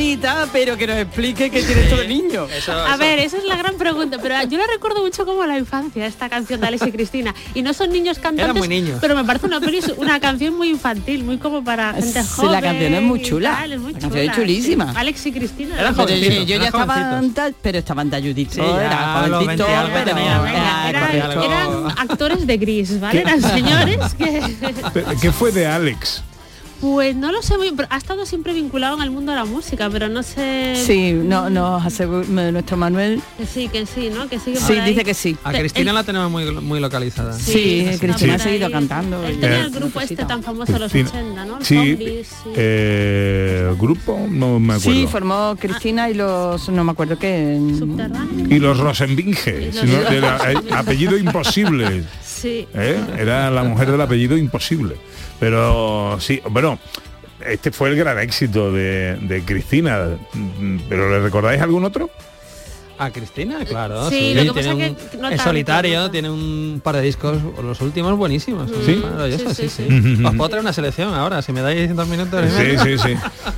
S3: Bonita, pero que nos explique qué tiene esto de niño.
S2: A ver, esa es la gran pregunta, pero yo la recuerdo mucho como la infancia, esta canción de Alex y Cristina. Y no son niños cantantes,
S11: muy niños.
S2: pero me parece una, peli- una canción muy infantil, muy como para gente
S3: Sí,
S2: joven.
S3: la canción es muy chula.
S2: tal, es muy
S3: La canción es
S2: chula,
S3: chulísima.
S2: sí. Alex y Cristina.
S11: Era
S2: ¿no?
S3: Pero yo ya estaba tal, pero estaban talludito,
S11: Sí,
S3: era
S11: a los
S3: jovencito,
S11: 20 algo
S3: pero
S11: tenía,
S3: era-
S2: Eran,
S11: corría algo.
S2: eran actores de gris, ¿vale? Eran señores que...
S1: ¿Qué fue de Alex?
S2: Pues no lo sé muy pero ha estado siempre vinculado en el mundo de la música, pero no sé...
S3: Sí, no, nos asegura nuestro Manuel.
S2: Que sí, que sí, ¿no? Que sigue
S3: Sí,
S2: por ahí.
S3: dice que sí.
S11: A Cristina
S2: él-
S11: la tenemos muy, muy localizada.
S3: Sí,
S2: está
S3: Cristina ha seguido cantando.
S2: Él tenía el grupo este tan famoso de los
S1: Cristina.
S2: 80, ¿no? Los
S1: Sí,
S2: zombies, sí.
S1: eh, grupo, no me acuerdo.
S3: Sí, formó Cristina y los, no me acuerdo qué.
S2: Subterráneo.
S1: y los Rosenbinge,
S2: Y los-
S1: eh, apellido imposible. ¿eh? Era la mujer del apellido imposible. Pero sí, bueno, este fue el gran éxito de, de Cristina. Mm, ¿Pero le recordáis algún otro?
S11: A Cristina, claro.
S2: Sí, lo que pasa
S11: tiene
S2: es
S11: un-
S2: que no
S11: es solitario,
S2: tanto.
S11: tiene un par de discos, los últimos buenísimos.
S1: ¿Sí?
S11: maravillosos,
S2: Sí,
S11: sí,
S2: sí,
S11: sí.
S1: sí.
S11: Os puedo traer una selección ahora, si me dais dos minutos.
S1: Sí, sí, sí.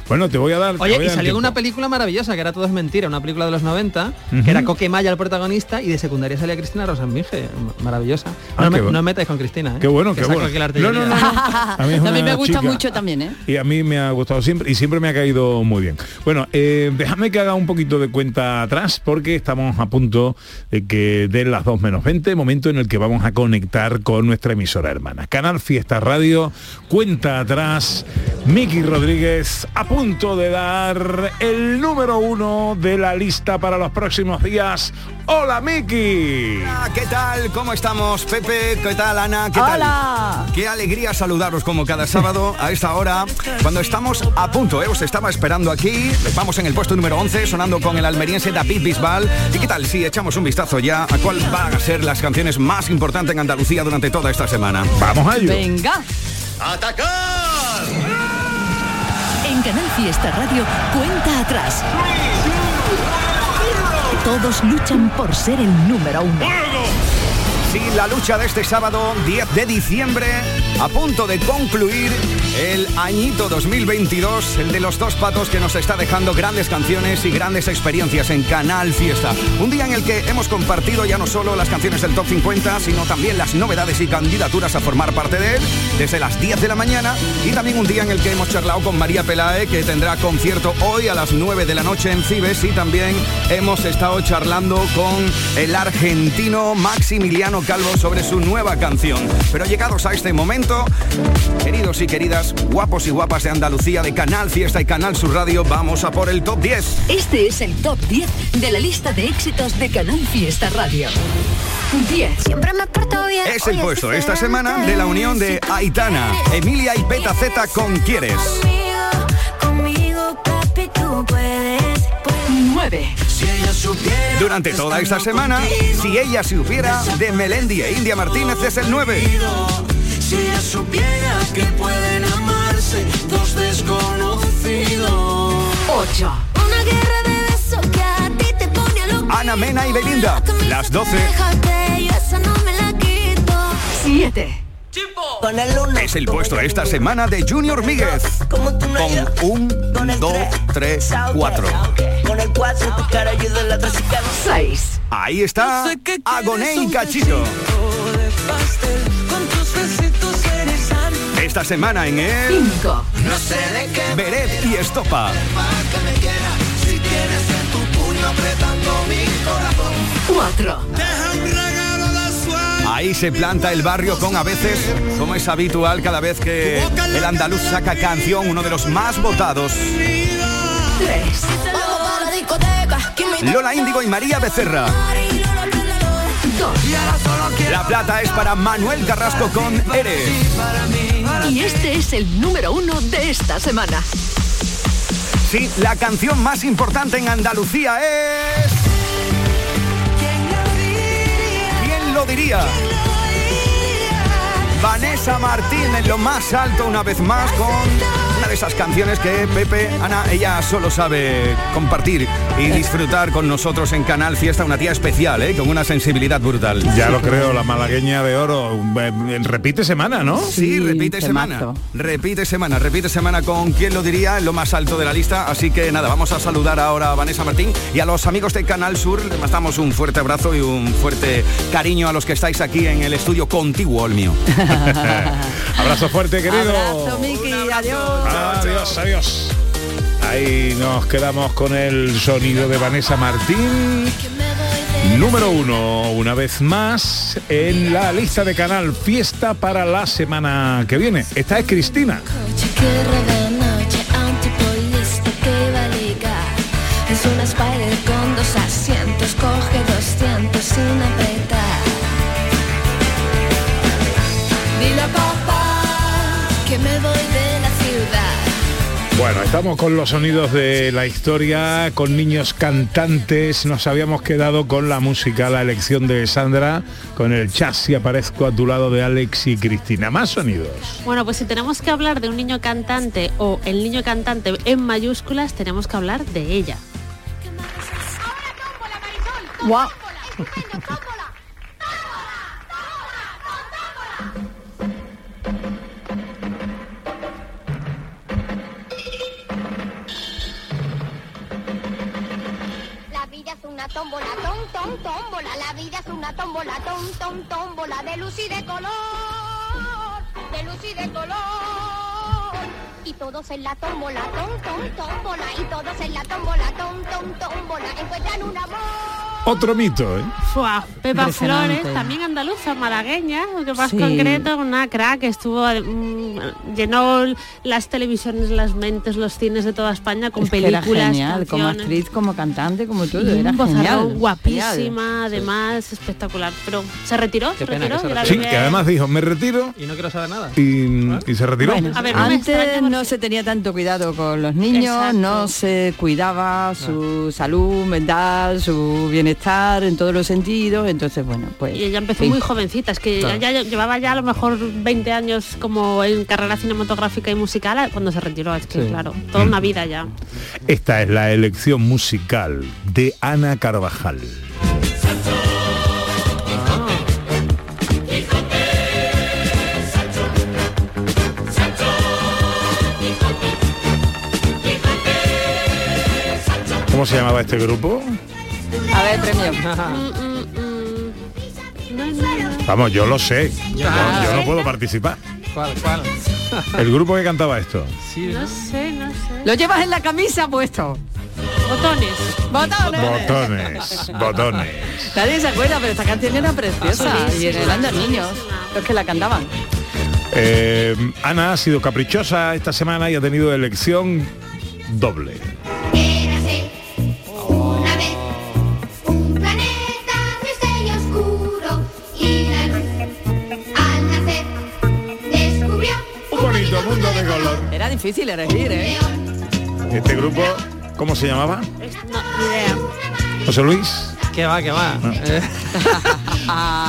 S1: Bueno, te voy a dar.
S11: Oye,
S1: voy a
S11: y salió una película maravillosa, que era Todo es mentira, una película de los 90,
S1: Ujú.
S11: que era Coque Maya el protagonista, y de secundaria salía Cristina Rosenbinge, m- maravillosa.
S1: Ah,
S11: no, me, no metáis con Cristina, ¿eh?
S1: Qué bueno,
S11: Que
S1: qué bueno. No. A mí,
S3: A mí me gusta
S1: chica.
S3: mucho también, ¿eh?
S1: Y a mí me ha gustado siempre y siempre me ha caído muy bien. Bueno, eh, déjame que haga un poquito de cuenta atrás porque estamos a punto de que den las 2 menos 20, momento en el que vamos a conectar con nuestra emisora hermana. Canal Fiesta Radio, cuenta atrás, Miki Rodríguez a punto de dar el número uno de la lista para los próximos días. ¡Hola Miki!
S12: Hola, ¿Qué tal? ¿Cómo estamos? Pepe, ¿qué tal Ana? ¿Qué
S3: Hola.
S12: tal? Qué alegría saludaros como cada sábado a esta hora, cuando estamos a punto, ¿eh? Os estaba esperando aquí, vamos en el puesto número 11, sonando con el almeriense David Bisbal. ¿Y qué tal si echamos un vistazo ya a cuál van a ser las canciones más importantes en Andalucía durante toda esta semana?
S1: Vamos a ello.
S3: Venga.
S12: ¡Atacar!
S5: En Canal Fiesta Radio, cuenta atrás. Todos luchan por ser el número uno.
S12: Sí, la lucha de este sábado 10 de diciembre, a punto de concluir el añito 2022, el de los dos patos que nos está dejando grandes canciones y grandes experiencias en Canal Fiesta. Un día en el que hemos compartido ya no solo las canciones del Top 50, sino también las novedades y candidaturas a formar parte de él desde las 10 de la mañana y también un día en el que hemos charlado con María Pelae, que tendrá concierto hoy a las 9 de la noche en Cibes y también hemos estado charlando con el argentino Maximiliano Calvo sobre su nueva canción. Pero llegados a este momento, queridos y queridas, guapos y guapas de Andalucía, de Canal Fiesta y Canal Sur Radio, vamos a por el top 10.
S5: Este es el top 10 de la lista de éxitos de Canal Fiesta Radio. 10.
S10: Siempre me porto bien.
S12: Es el puesto esta semana de la unión de Aitana, Emilia y Beta Z con Quieres.
S10: Conmigo, conmigo, papi, tú puedes.
S5: 9.
S12: Durante toda esta semana, si ella se hubiera, de Melendi e India Martínez es el 9.
S7: Si ella supiera que pueden amarse dos desconocidos.
S5: 8.
S10: Una guerra de besos que a ti te pone loca.
S12: Ana Mena y Belinda, las 12.
S10: Déjate, yo esa no me la quito.
S5: 7.
S7: Con el uno.
S12: Es el puesto esta semana de Junior Míguez. Con un, dos, tres, cuatro.
S7: Con el cuatro, tu cara y de la tóxica.
S5: 6.
S12: Ahí está Agoné y Cachito. Esta semana en el
S5: 5.
S7: No sé de qué
S12: Beret y Estopa.
S7: Si tienes en tu puño apretando mi corazón.
S5: 4.
S7: Deja un regalo de sueño.
S12: Ahí se planta el barrio con a veces, como es habitual cada vez que el andaluz saca canción, uno de los más votados.
S5: 3.
S12: Lola Índigo y María Becerra.
S5: 2.
S12: La plata es para Manuel Carrasco con Eres.
S5: Y este es el número uno de esta semana.
S12: Sí, la canción más importante en Andalucía es... ¿Quién lo diría? Vanessa Martín en lo más alto una vez más con Una de esas canciones que Pepe, Ana, ella solo sabe compartir y disfrutar con nosotros en Canal Fiesta, una tía especial, ¿eh? con una sensibilidad brutal.
S1: Ya lo creo, la malagueña de oro. eh, Repite semana, ¿no?
S12: Sí, repite semana. Repite semana, repite semana con quién lo diría lo más alto de la lista. Así que nada, vamos a saludar ahora a Vanessa Martín y a los amigos de Canal Sur. Les damos un fuerte abrazo y un fuerte cariño a los que estáis aquí en el estudio contiguo al mío.
S1: Abrazo fuerte, querido.
S3: Abrazo, Miki, adiós.
S1: Adiós, adiós. Ahí nos quedamos con el sonido de Vanessa Martín. Número uno, una vez más, en la lista de Canal Fiesta para la semana que viene. Esta es Cristina.
S13: Guerra de noche, antipolista que va a ligar. Es una Spider con dos asientos, coge 200 sin apretar. Dile a papá que me voy de la ciudad.
S1: Bueno, estamos con los sonidos de la historia, con niños cantantes. Nos habíamos quedado con la música, la elección de Sandra, con el chas y aparezco a tu lado de Alex y Cristina. Más sonidos.
S2: Bueno, pues si tenemos que hablar de un niño cantante o el niño cantante en mayúsculas, tenemos que hablar de ella.
S3: Guau.
S10: Tom, tómbola. La vida es una tómbola, tom, tom, tómbola. De luz y de color, de luz y de color. Y todos en la tómbola, tom, tom, tómbola. Y todos en la tómbola, tom, tom, tómbola. Encuentran un amor.
S1: Otro mito, ¿eh?
S2: Fua, Pepa. Flores, también andaluza, malagueña, lo que más
S3: Sí.
S2: concreto, una crack, estuvo, mm, llenó las televisiones, las mentes, los cines de toda España con
S3: Es que era
S2: películas,
S3: genial, como actriz, como cantante, como todo,
S2: Y
S3: era genial.
S2: guapísima, además, espectacular. Pero se retiró,
S11: Qué
S2: se
S11: pena que
S2: retiró.
S11: se
S1: Sí, que además dijo, me retiro
S11: Y no quiero saber nada.
S1: y, y se retiró.
S3: Bueno,
S2: A ver, no
S3: antes no se tenía tanto cuidado con los niños,
S2: Exacto.
S3: no se cuidaba su salud mental, su bienestar en todos los sentidos, entonces bueno, pues...
S2: Y ella empezó
S3: sí.
S2: muy jovencita, es que
S11: Claro.
S2: ya llevaba ya a lo mejor 20 años como en carrera cinematográfica y musical cuando se retiró, es que
S11: Sí.
S2: claro, toda una vida ya.
S1: Esta es la elección musical de Ana Carvajal. ¿Cómo se llamaba este grupo?
S3: A ver, premio.
S1: Vamos, yo lo sé. Yo,
S11: Ah.
S1: yo no puedo participar.
S11: ¿Cuál, cuál?
S1: El grupo que cantaba esto.
S11: Sí,
S2: No sé, no sé.
S3: Lo llevas en la camisa puesto.
S2: Botones.
S3: Botones.
S1: Botones, botones.
S3: Nadie se acuerda, pero esta canción era preciosa y eran los niños los que la cantaban.
S1: Eh, Ana ha sido caprichosa esta semana y ha tenido elección doble.
S3: Difícil elegir, ¿eh?
S1: Este grupo, ¿cómo se llamaba?
S2: Es- No, ni idea.
S1: José Luis.
S11: Que va, que va. Eh,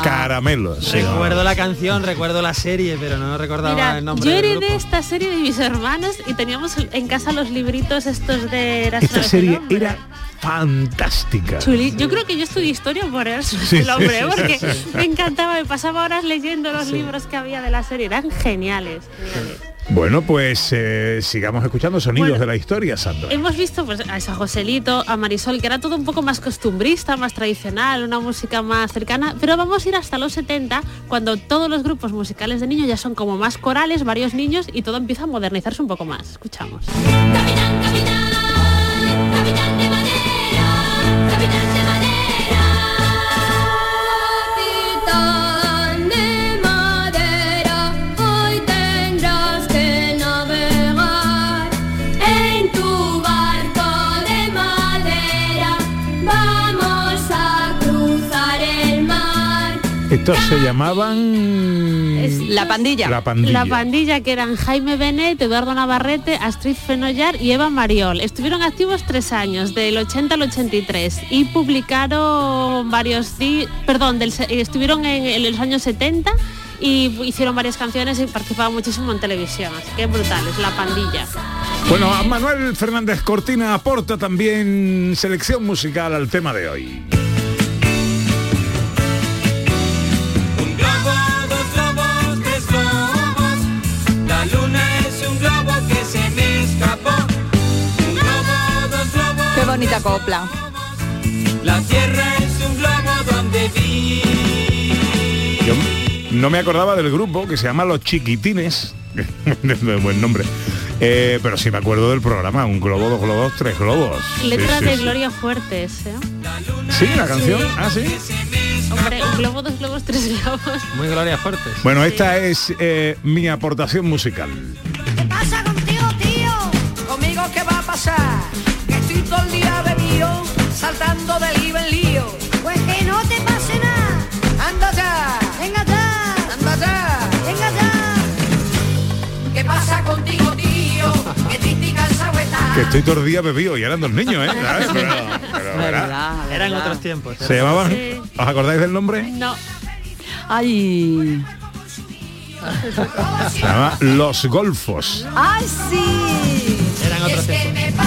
S1: Caramelos. se llamaba.
S11: recuerdo la canción, recuerdo la serie, pero no recordaba
S2: Mira,
S11: el nombre
S2: yo
S11: del
S2: heredé
S11: grupo.
S2: esta serie de mis hermanos y teníamos en casa los libritos estos de las
S1: Esta serie era fantástica.
S2: Chuli. Yo creo que yo estudié historia por eso,
S1: Sí,
S2: el hombre,
S1: sí,
S2: porque
S1: sí, sí.
S2: me encantaba, me pasaba horas leyendo los libros que había de la serie, eran geniales. geniales.
S1: Bueno, pues eh, sigamos escuchando sonidos
S2: Bueno.
S1: de la historia, Sandra.
S2: Hemos visto pues, a esa Joselito, a Marisol, que era todo un poco más costumbrista, más tradicional, una música más cercana, pero vamos a ir hasta los 70, cuando todos los grupos musicales de niños ya son como más corales, varios niños, y todo empieza a modernizarse un poco más. Escuchamos.
S13: Capitán, capitán, capitán de madera, capitán de
S1: Estos se llamaban...
S2: Es-
S3: La pandilla.
S1: La pandilla.
S2: La pandilla que eran Jaime Benet, Eduardo Navarrete, Astrid Fenollar y Eva Mariol. Estuvieron activos tres años, del 80 al 83, y publicaron varios perdón, del estuvieron en, en los años 70 y hicieron varias canciones y participaban muchísimo en televisión, así que brutales, La Pandilla.
S1: Bueno, a Manuel Fernández Cortina aporta también selección musical al tema de hoy.
S3: Qué bonita copla.
S14: La tierra es un globo donde vi.
S1: Yo no me acordaba del grupo que se llama Los Chiquitines, buen nombre, Eh, pero sí me acuerdo del programa, un globo, dos globos, tres globos. Sí,
S2: Letras
S1: sí,
S2: de
S1: sí.
S2: Gloria Fuertes, ¿eh?
S1: Sí, la canción, ah, sí.
S2: Hombre, un globo, dos globos, tres globos.
S11: Muy Gloria Fuertes.
S1: Bueno, esta es eh, mi aportación musical.
S7: pasa contigo, tío? ¿Conmigo qué va a pasar? Saltando de lío en lío. Pues que no te pase nada. Anda ya. Venga ya. Anda ya. Venga ya. ¿Qué pasa contigo, tío? Que te estoy cansado estar.
S1: Que estoy todo el día bebido y eran dos niños, ¿eh? ¿Sabes? Pero- pero era-
S3: Verdad,
S11: Eran
S3: verdad.
S11: otros tiempos.
S1: ¿Se llamaban?
S2: Sí.
S1: ¿Os acordáis del nombre?
S2: No.
S3: Ay.
S1: Se llama Los Golfos.
S3: Ay, sí.
S11: Eran
S7: Y
S11: otros tiempos.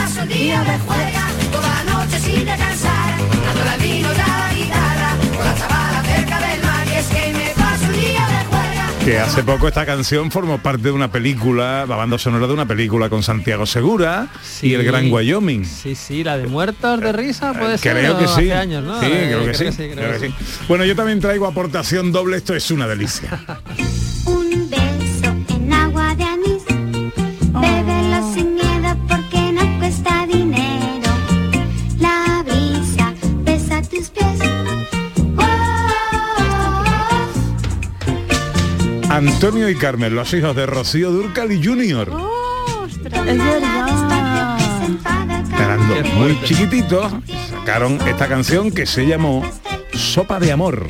S7: Sin descansar, dando la vino y la guitarra, con la chavala cerca del mar. Y es que me paso el día de juega.
S1: Que hace poco esta canción formó parte de una película, la banda sonora de una película con Santiago Segura y el Gran Wyoming.
S11: Sí, sí, la de muertos de risa puede ser.
S1: Creo que sí.
S11: Hace años, ¿no?
S1: Sí,
S11: Eh,
S1: creo que sí. Bueno, yo también traigo aportación doble, esto es una delicia. Antonio y Carmen, los hijos de Rocío Durcal y Junior.
S2: ¡Ostras!
S3: Es verdad.
S1: Eran dos muy chiquititos, sacaron esta canción que se llamó Sopa de Amor.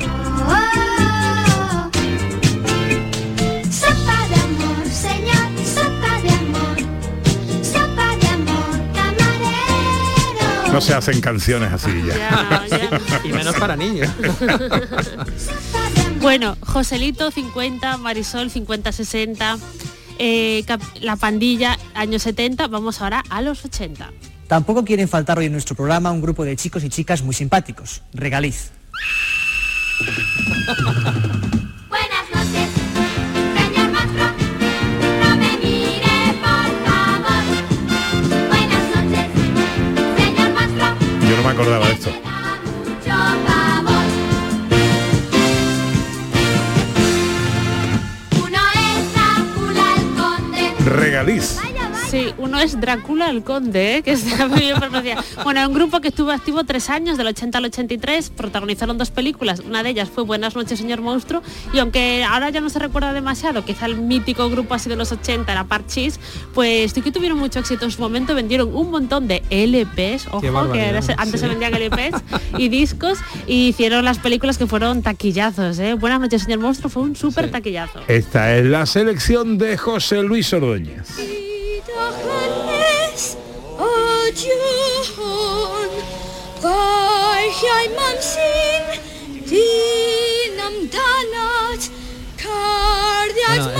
S1: No se hacen canciones así ya.
S2: Ya, ya.
S11: Y menos para niños.
S2: Bueno, Joselito 50, Marisol 50-60, eh, La Pandilla años 70, vamos ahora a los 80.
S15: Tampoco quieren faltar hoy en nuestro programa un grupo de chicos y chicas muy simpáticos. Regaliz.
S1: Regaliz.
S2: Sí, uno es Drácula el Conde, ¿eh? que está muy bien pronunciado. Bueno, un grupo que estuvo activo tres años, del 80 al 83, protagonizaron dos películas, una de ellas fue Buenas noches, señor monstruo, y aunque ahora ya no se recuerda demasiado, quizá el mítico grupo así de los 80 era Parchís, pues sí que tuvieron mucho éxito en su momento, vendieron un montón de LPs, ojo, que antes se vendían LPs y discos, y hicieron las películas que fueron taquillazos, ¿eh? Buenas noches, señor monstruo, fue un súper taquillazo.
S1: Esta es la selección de José Luis Ordóñez.
S7: Danat, Cardiac.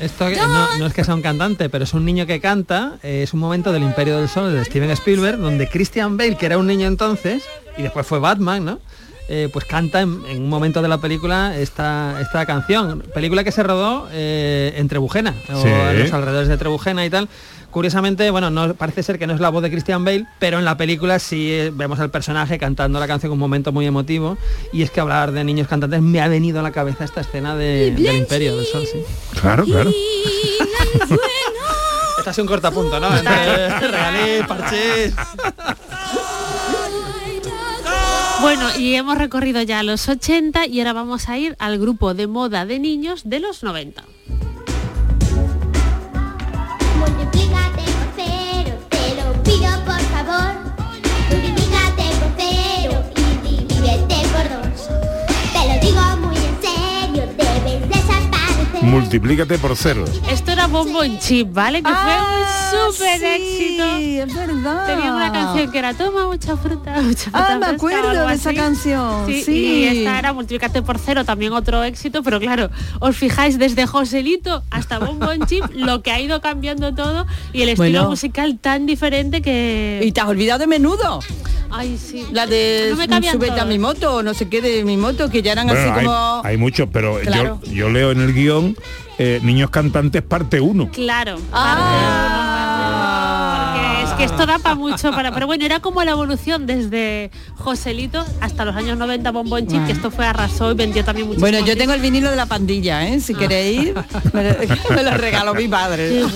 S11: Esto no, no es que sea un cantante, pero es un niño que canta. eh, es un momento del Imperio del Sol de Steven Spielberg, donde Christian Bale, que era un niño entonces, y después fue Batman, ¿no? Eh, pues canta en, en un momento de la película esta, esta canción. Película que se rodó eh, en Trebujena, o
S1: Sí.
S11: en los alrededores de Trebujena y tal. Curiosamente, bueno, no parece ser que no es la voz de Christian Bale, pero en la película sí eh, vemos al personaje cantando la canción en un momento muy emotivo. Y es que hablar de niños cantantes me ha venido a la cabeza esta escena de- del Imperio del Sol, sí.
S1: Claro, claro.
S11: Ha sido un cortapunto, ¿no? Entre Regaliz, Parchís.
S2: Bueno, y hemos recorrido ya los 80 y ahora vamos a ir al grupo de moda de niños de los 90.
S10: Multiplícate por cero, Multiplícate por cero.
S2: Esto era Bombo en Chip, ¿vale? Que
S3: Ah,
S2: fue un súper
S3: sí,
S2: éxito.
S3: es verdad.
S2: Tenía una canción que era Toma mucha fruta, mucha fruta
S3: Ah, me
S2: fresca", o
S3: acuerdo de esa canción,
S2: Sí,
S3: sí.
S2: y esta era Multiplícate por cero, también otro éxito, pero claro, os fijáis desde Joselito hasta Bombo en Chip, lo que ha ido cambiando todo y el estilo
S3: Bueno.
S2: musical tan diferente que...
S3: Y te has olvidado de menudo.
S2: Ay, sí.
S3: La de
S2: No me cabían
S3: Súbete a
S2: todos.
S3: mi moto, o no sé qué de mi moto, que ya eran
S1: Bueno,
S3: así
S1: hay,
S3: como.
S1: hay muchos, pero yo- yo, leo en el guion eh, Niños Cantantes parte 1.
S2: Claro.
S3: Ah.
S2: Porque es que esto da para mucho para. Pero bueno, era como la evolución desde Joselito hasta los años 90 Bombo en Chip, que esto fue arrasó y vendió también mucho.
S3: Bueno, yo tengo el vinilo de la pandilla, ¿eh? Si queréis, me lo, me lo regaló mi padre.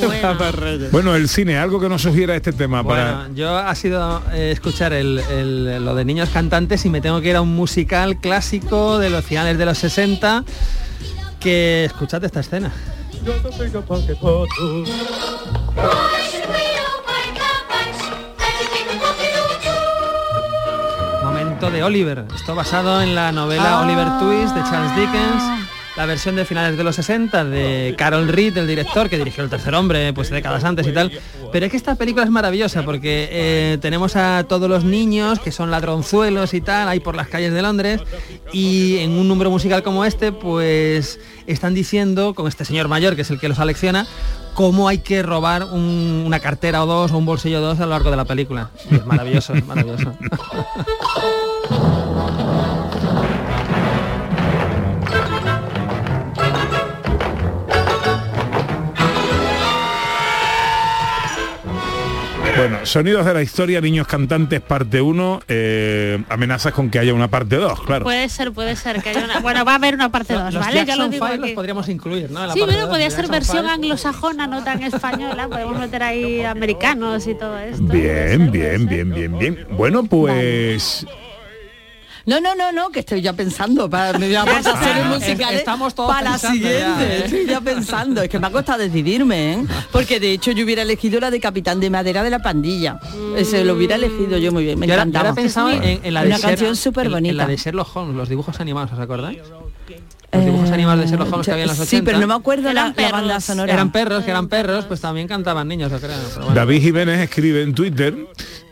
S2: Bueno.
S1: El cine, algo que nos sugiera este tema para...
S11: Yo ha sido eh, escuchar el- el- lo de niños cantantes y me tengo que ir a un musical clásico de los finales de los 60 que escuchad esta escena. Momento de Oliver. Esto basado en la novela
S3: Ah.
S11: Oliver Twist de Charles Dickens. La versión de finales de los 60 de Carol Reed, el director que dirigió El Tercer Hombre, pues décadas antes y tal. Pero es que esta película es maravillosa porque eh, tenemos a todos los niños que son ladronzuelos y tal, ahí por las calles de Londres. Y en un número musical como este, pues están diciendo, con este señor mayor que es el que los alecciona, cómo hay que robar un- una cartera o dos o un bolsillo o dos a lo largo de la película. Es maravilloso, maravilloso.
S1: Bueno, Sonidos de la Historia, Niños Cantantes, parte 1, eh, amenazas con que haya una parte 2, claro.
S2: Puede ser, puede ser que haya una. Bueno, va a haber una parte 2,
S11: Los
S2: ¿vale? Ya lo digo
S11: los podríamos incluir, ¿no? En la
S2: Sí,
S11: parte
S2: pero
S11: dos,
S2: podría ser
S11: Jackson
S2: versión
S11: Five.
S2: anglosajona, no tan española. Podemos meter ahí americanos y todo esto.
S1: Bien, bien, bien, bien, bien. Bueno, pues...
S3: No, no, no, no, que estoy ya pensando para me voy a musicales
S11: Estamos todos
S3: para la siguiente.
S11: ya, ¿eh?
S3: Estoy ya pensando, es que me ha costado decidirme, ¿eh? Porque de hecho yo hubiera elegido la de Capitán de Madera de la Pandilla. Ese lo hubiera elegido yo muy bien, me
S11: Yo ahora, yo
S3: encantaba.
S11: ahora pensaba en, en la de
S3: Una canción súper bonita.
S11: En la de Sherlock Holmes, los dibujos animados, ¿os acordáis? Los dibujos animados de Sherlock Holmes que había en los 80.
S3: Sí, pero no me acuerdo la,
S2: Eran
S3: la
S2: perros.
S3: banda sonora.
S11: Eran perros, que eran perros, pues también cantaban niños, yo creo. bueno.
S1: David Jiménez escribe en Twitter,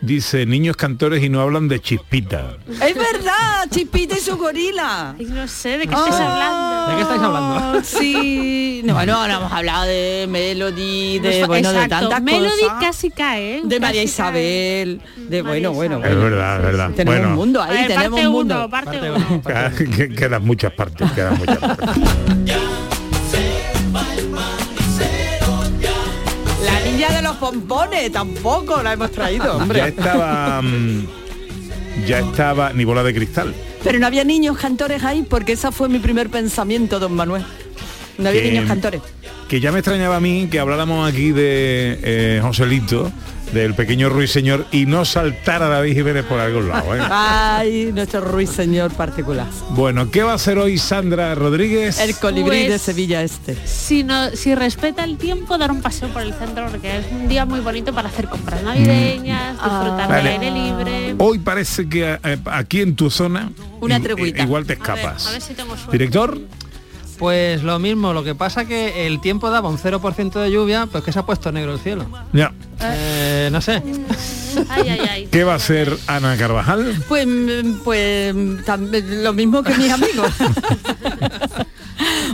S1: dice, niños cantores y no hablan de chispita.
S3: Es verdad, Chispita y su gorila.
S2: Ay, no sé, ¿de qué estáis hablando?
S11: ¿De qué estáis hablando?
S3: Sí, no, no, no hemos hablado de Melody, de bueno, de tantas
S2: Melody
S3: cosas.
S2: casi cae, ¿eh?
S3: de María
S2: Casi cae.
S3: Isabel, de bueno, bueno,
S1: Es
S3: bueno.
S1: verdad, es verdad.
S3: Tenemos
S1: bueno,
S3: un mundo ahí,
S2: ver,
S3: tenemos un mundo.
S2: uno, parte
S11: Parte
S2: uno.
S11: uno, parte uno.
S1: que- quedan muchas partes, quedan muchas partes.
S3: La niña de los pompones tampoco la hemos traído,
S1: Ya
S3: hombre.
S1: estaba... mm, ya estaba ni bola de cristal.
S3: Pero no había niños cantores ahí porque ese fue mi primer pensamiento, don Manuel. No había
S1: Que-
S3: niños cantores.
S1: Que ya me extrañaba a mí que habláramos aquí de eh, Joselito, del pequeño ruiseñor, y no saltara David Jiménez por algún lado. ¿eh?
S3: Ay, nuestro ruiseñor particular.
S1: Bueno, ¿qué va a hacer hoy Sandra Rodríguez?
S3: El colibrí de
S2: Pues-
S3: Sevilla este.
S2: Si, no, si respeta el tiempo, dar un paseo por el centro, porque es un día muy bonito para hacer compras navideñas, disfrutar
S1: Vale.
S2: del aire libre.
S1: Hoy parece que eh, aquí en tu zona
S3: Una treguita.
S1: igual te
S2: A ver,
S1: escapas.
S2: a ver si tengo suerte.
S1: Director,
S11: Pues lo mismo, lo que pasa que el tiempo daba un 0% de lluvia, pues que se ha puesto negro el cielo.
S1: ya.
S11: Eh, no sé.
S2: Ay, ay, ay.
S1: ¿Qué va a hacer Ana Carvajal?
S3: Pues, mm, pues lo mismo que mis amigos.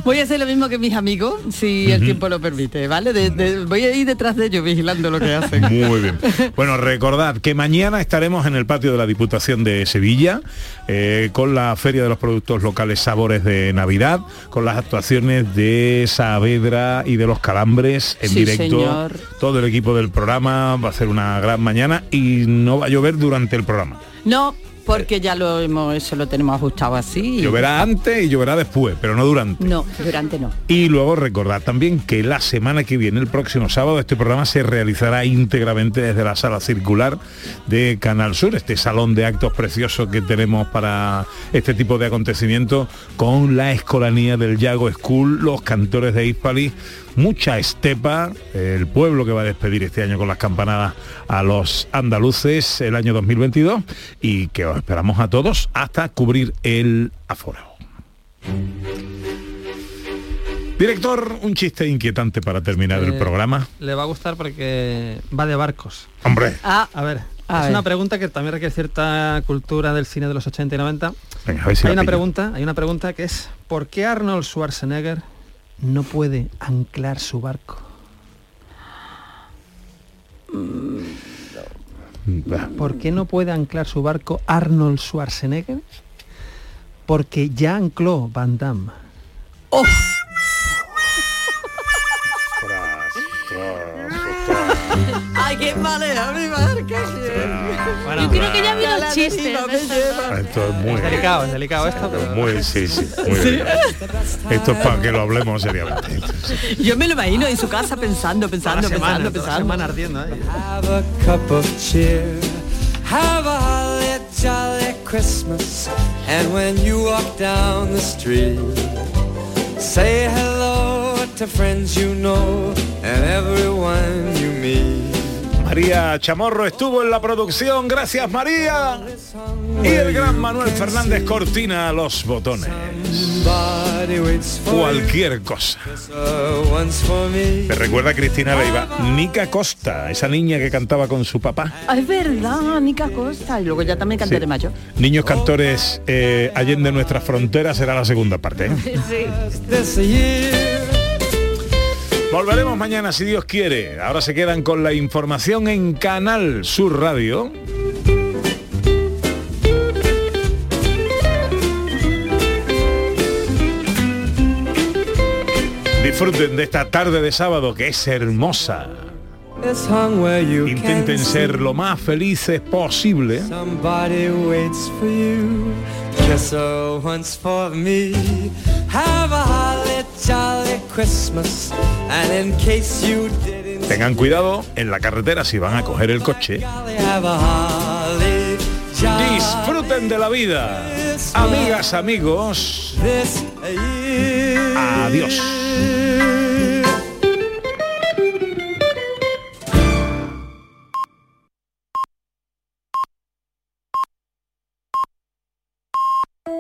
S3: Voy a hacer lo mismo que mis amigos, si el tiempo lo permite, ¿vale? De- de- voy a ir detrás de ellos vigilando lo que hacen.
S1: Muy bien. Bueno, recordad que mañana estaremos en el patio de la Diputación de Sevilla eh, con la Feria de los Productos Locales Sabores de Navidad, con las actuaciones de Saavedra y de los Calambres en
S3: Sí,
S1: directo.
S3: señor.
S1: Todo el equipo del programa va a ser una gran mañana y no va a llover durante el programa.
S3: No, porque ya lo hemos, eso lo tenemos ajustado así.
S1: Lloverá antes y lloverá después, pero no durante.
S3: No, durante no.
S1: Y luego recordad también que la semana que viene, el próximo sábado, este programa se realizará íntegramente desde la sala circular de Canal Sur, este salón de actos precioso que tenemos para este tipo de acontecimientos, con la escolanía del Yago School, los cantores de Hispali, mucha estepa, el pueblo que va a despedir este año con las campanadas a los andaluces el año 2022 y que os esperamos a todos hasta cubrir el aforo. Director, un chiste inquietante para terminar el
S11: Eh,
S1: programa.
S11: Le va a gustar porque va de barcos.
S1: Hombre.
S3: Ah,
S11: A ver,
S3: A
S11: es
S3: ver.
S11: una pregunta que también requiere cierta cultura del cine de los 80 y 90.
S1: Venga, a ver si
S11: hay
S1: la
S11: una
S1: pillo.
S11: pregunta, hay una pregunta que es ¿por qué Arnold Schwarzenegger no puede anclar su barco?
S1: Va.
S11: ¿Por qué no puede anclar su barco Arnold Schwarzenegger? Porque ya ancló Van Damme.
S3: Ay, qué malea mi barca.
S11: Bueno,
S2: Yo creo que ya vi los chistes.
S1: Esto es muy...
S11: es delicado, es delicado esto, pero...
S1: Muy, sí, sí, muy delicado. Esto es para que lo hablemos seriamente.
S3: Yo me lo imagino en su casa pensando, pensando,
S11: semana,
S3: pensando, pensando.
S11: semana ardiendo, ¿eh?
S14: Have a cup of cheer. Have a holly jolly Christmas. And when you walk down the street, say hello to friends you know and everyone you meet.
S1: María Chamorro estuvo en la producción, gracias María. Y el gran Manuel Fernández Cortina a los botones. Cualquier cosa.
S14: Me.
S1: Recuerda a Cristina Leiva, Nica Costa, esa niña que cantaba con su papá.
S3: Ah, es verdad, Nica Costa. Y luego ya también canté
S1: Sí.
S3: de mayo.
S1: Niños cantores eh, allende nuestras fronteras será la segunda parte. ¿eh? Volveremos mañana si Dios quiere. Ahora se quedan con la información en Canal Sur Radio. Disfruten de esta tarde de sábado que es hermosa. Intenten ser lo más felices posible.
S14: Somebody waits for you. Kiss her once for me. Have a
S1: Tengan cuidado en la carretera si van a coger el coche. Disfruten de la vida. Amigas, amigos. Adiós.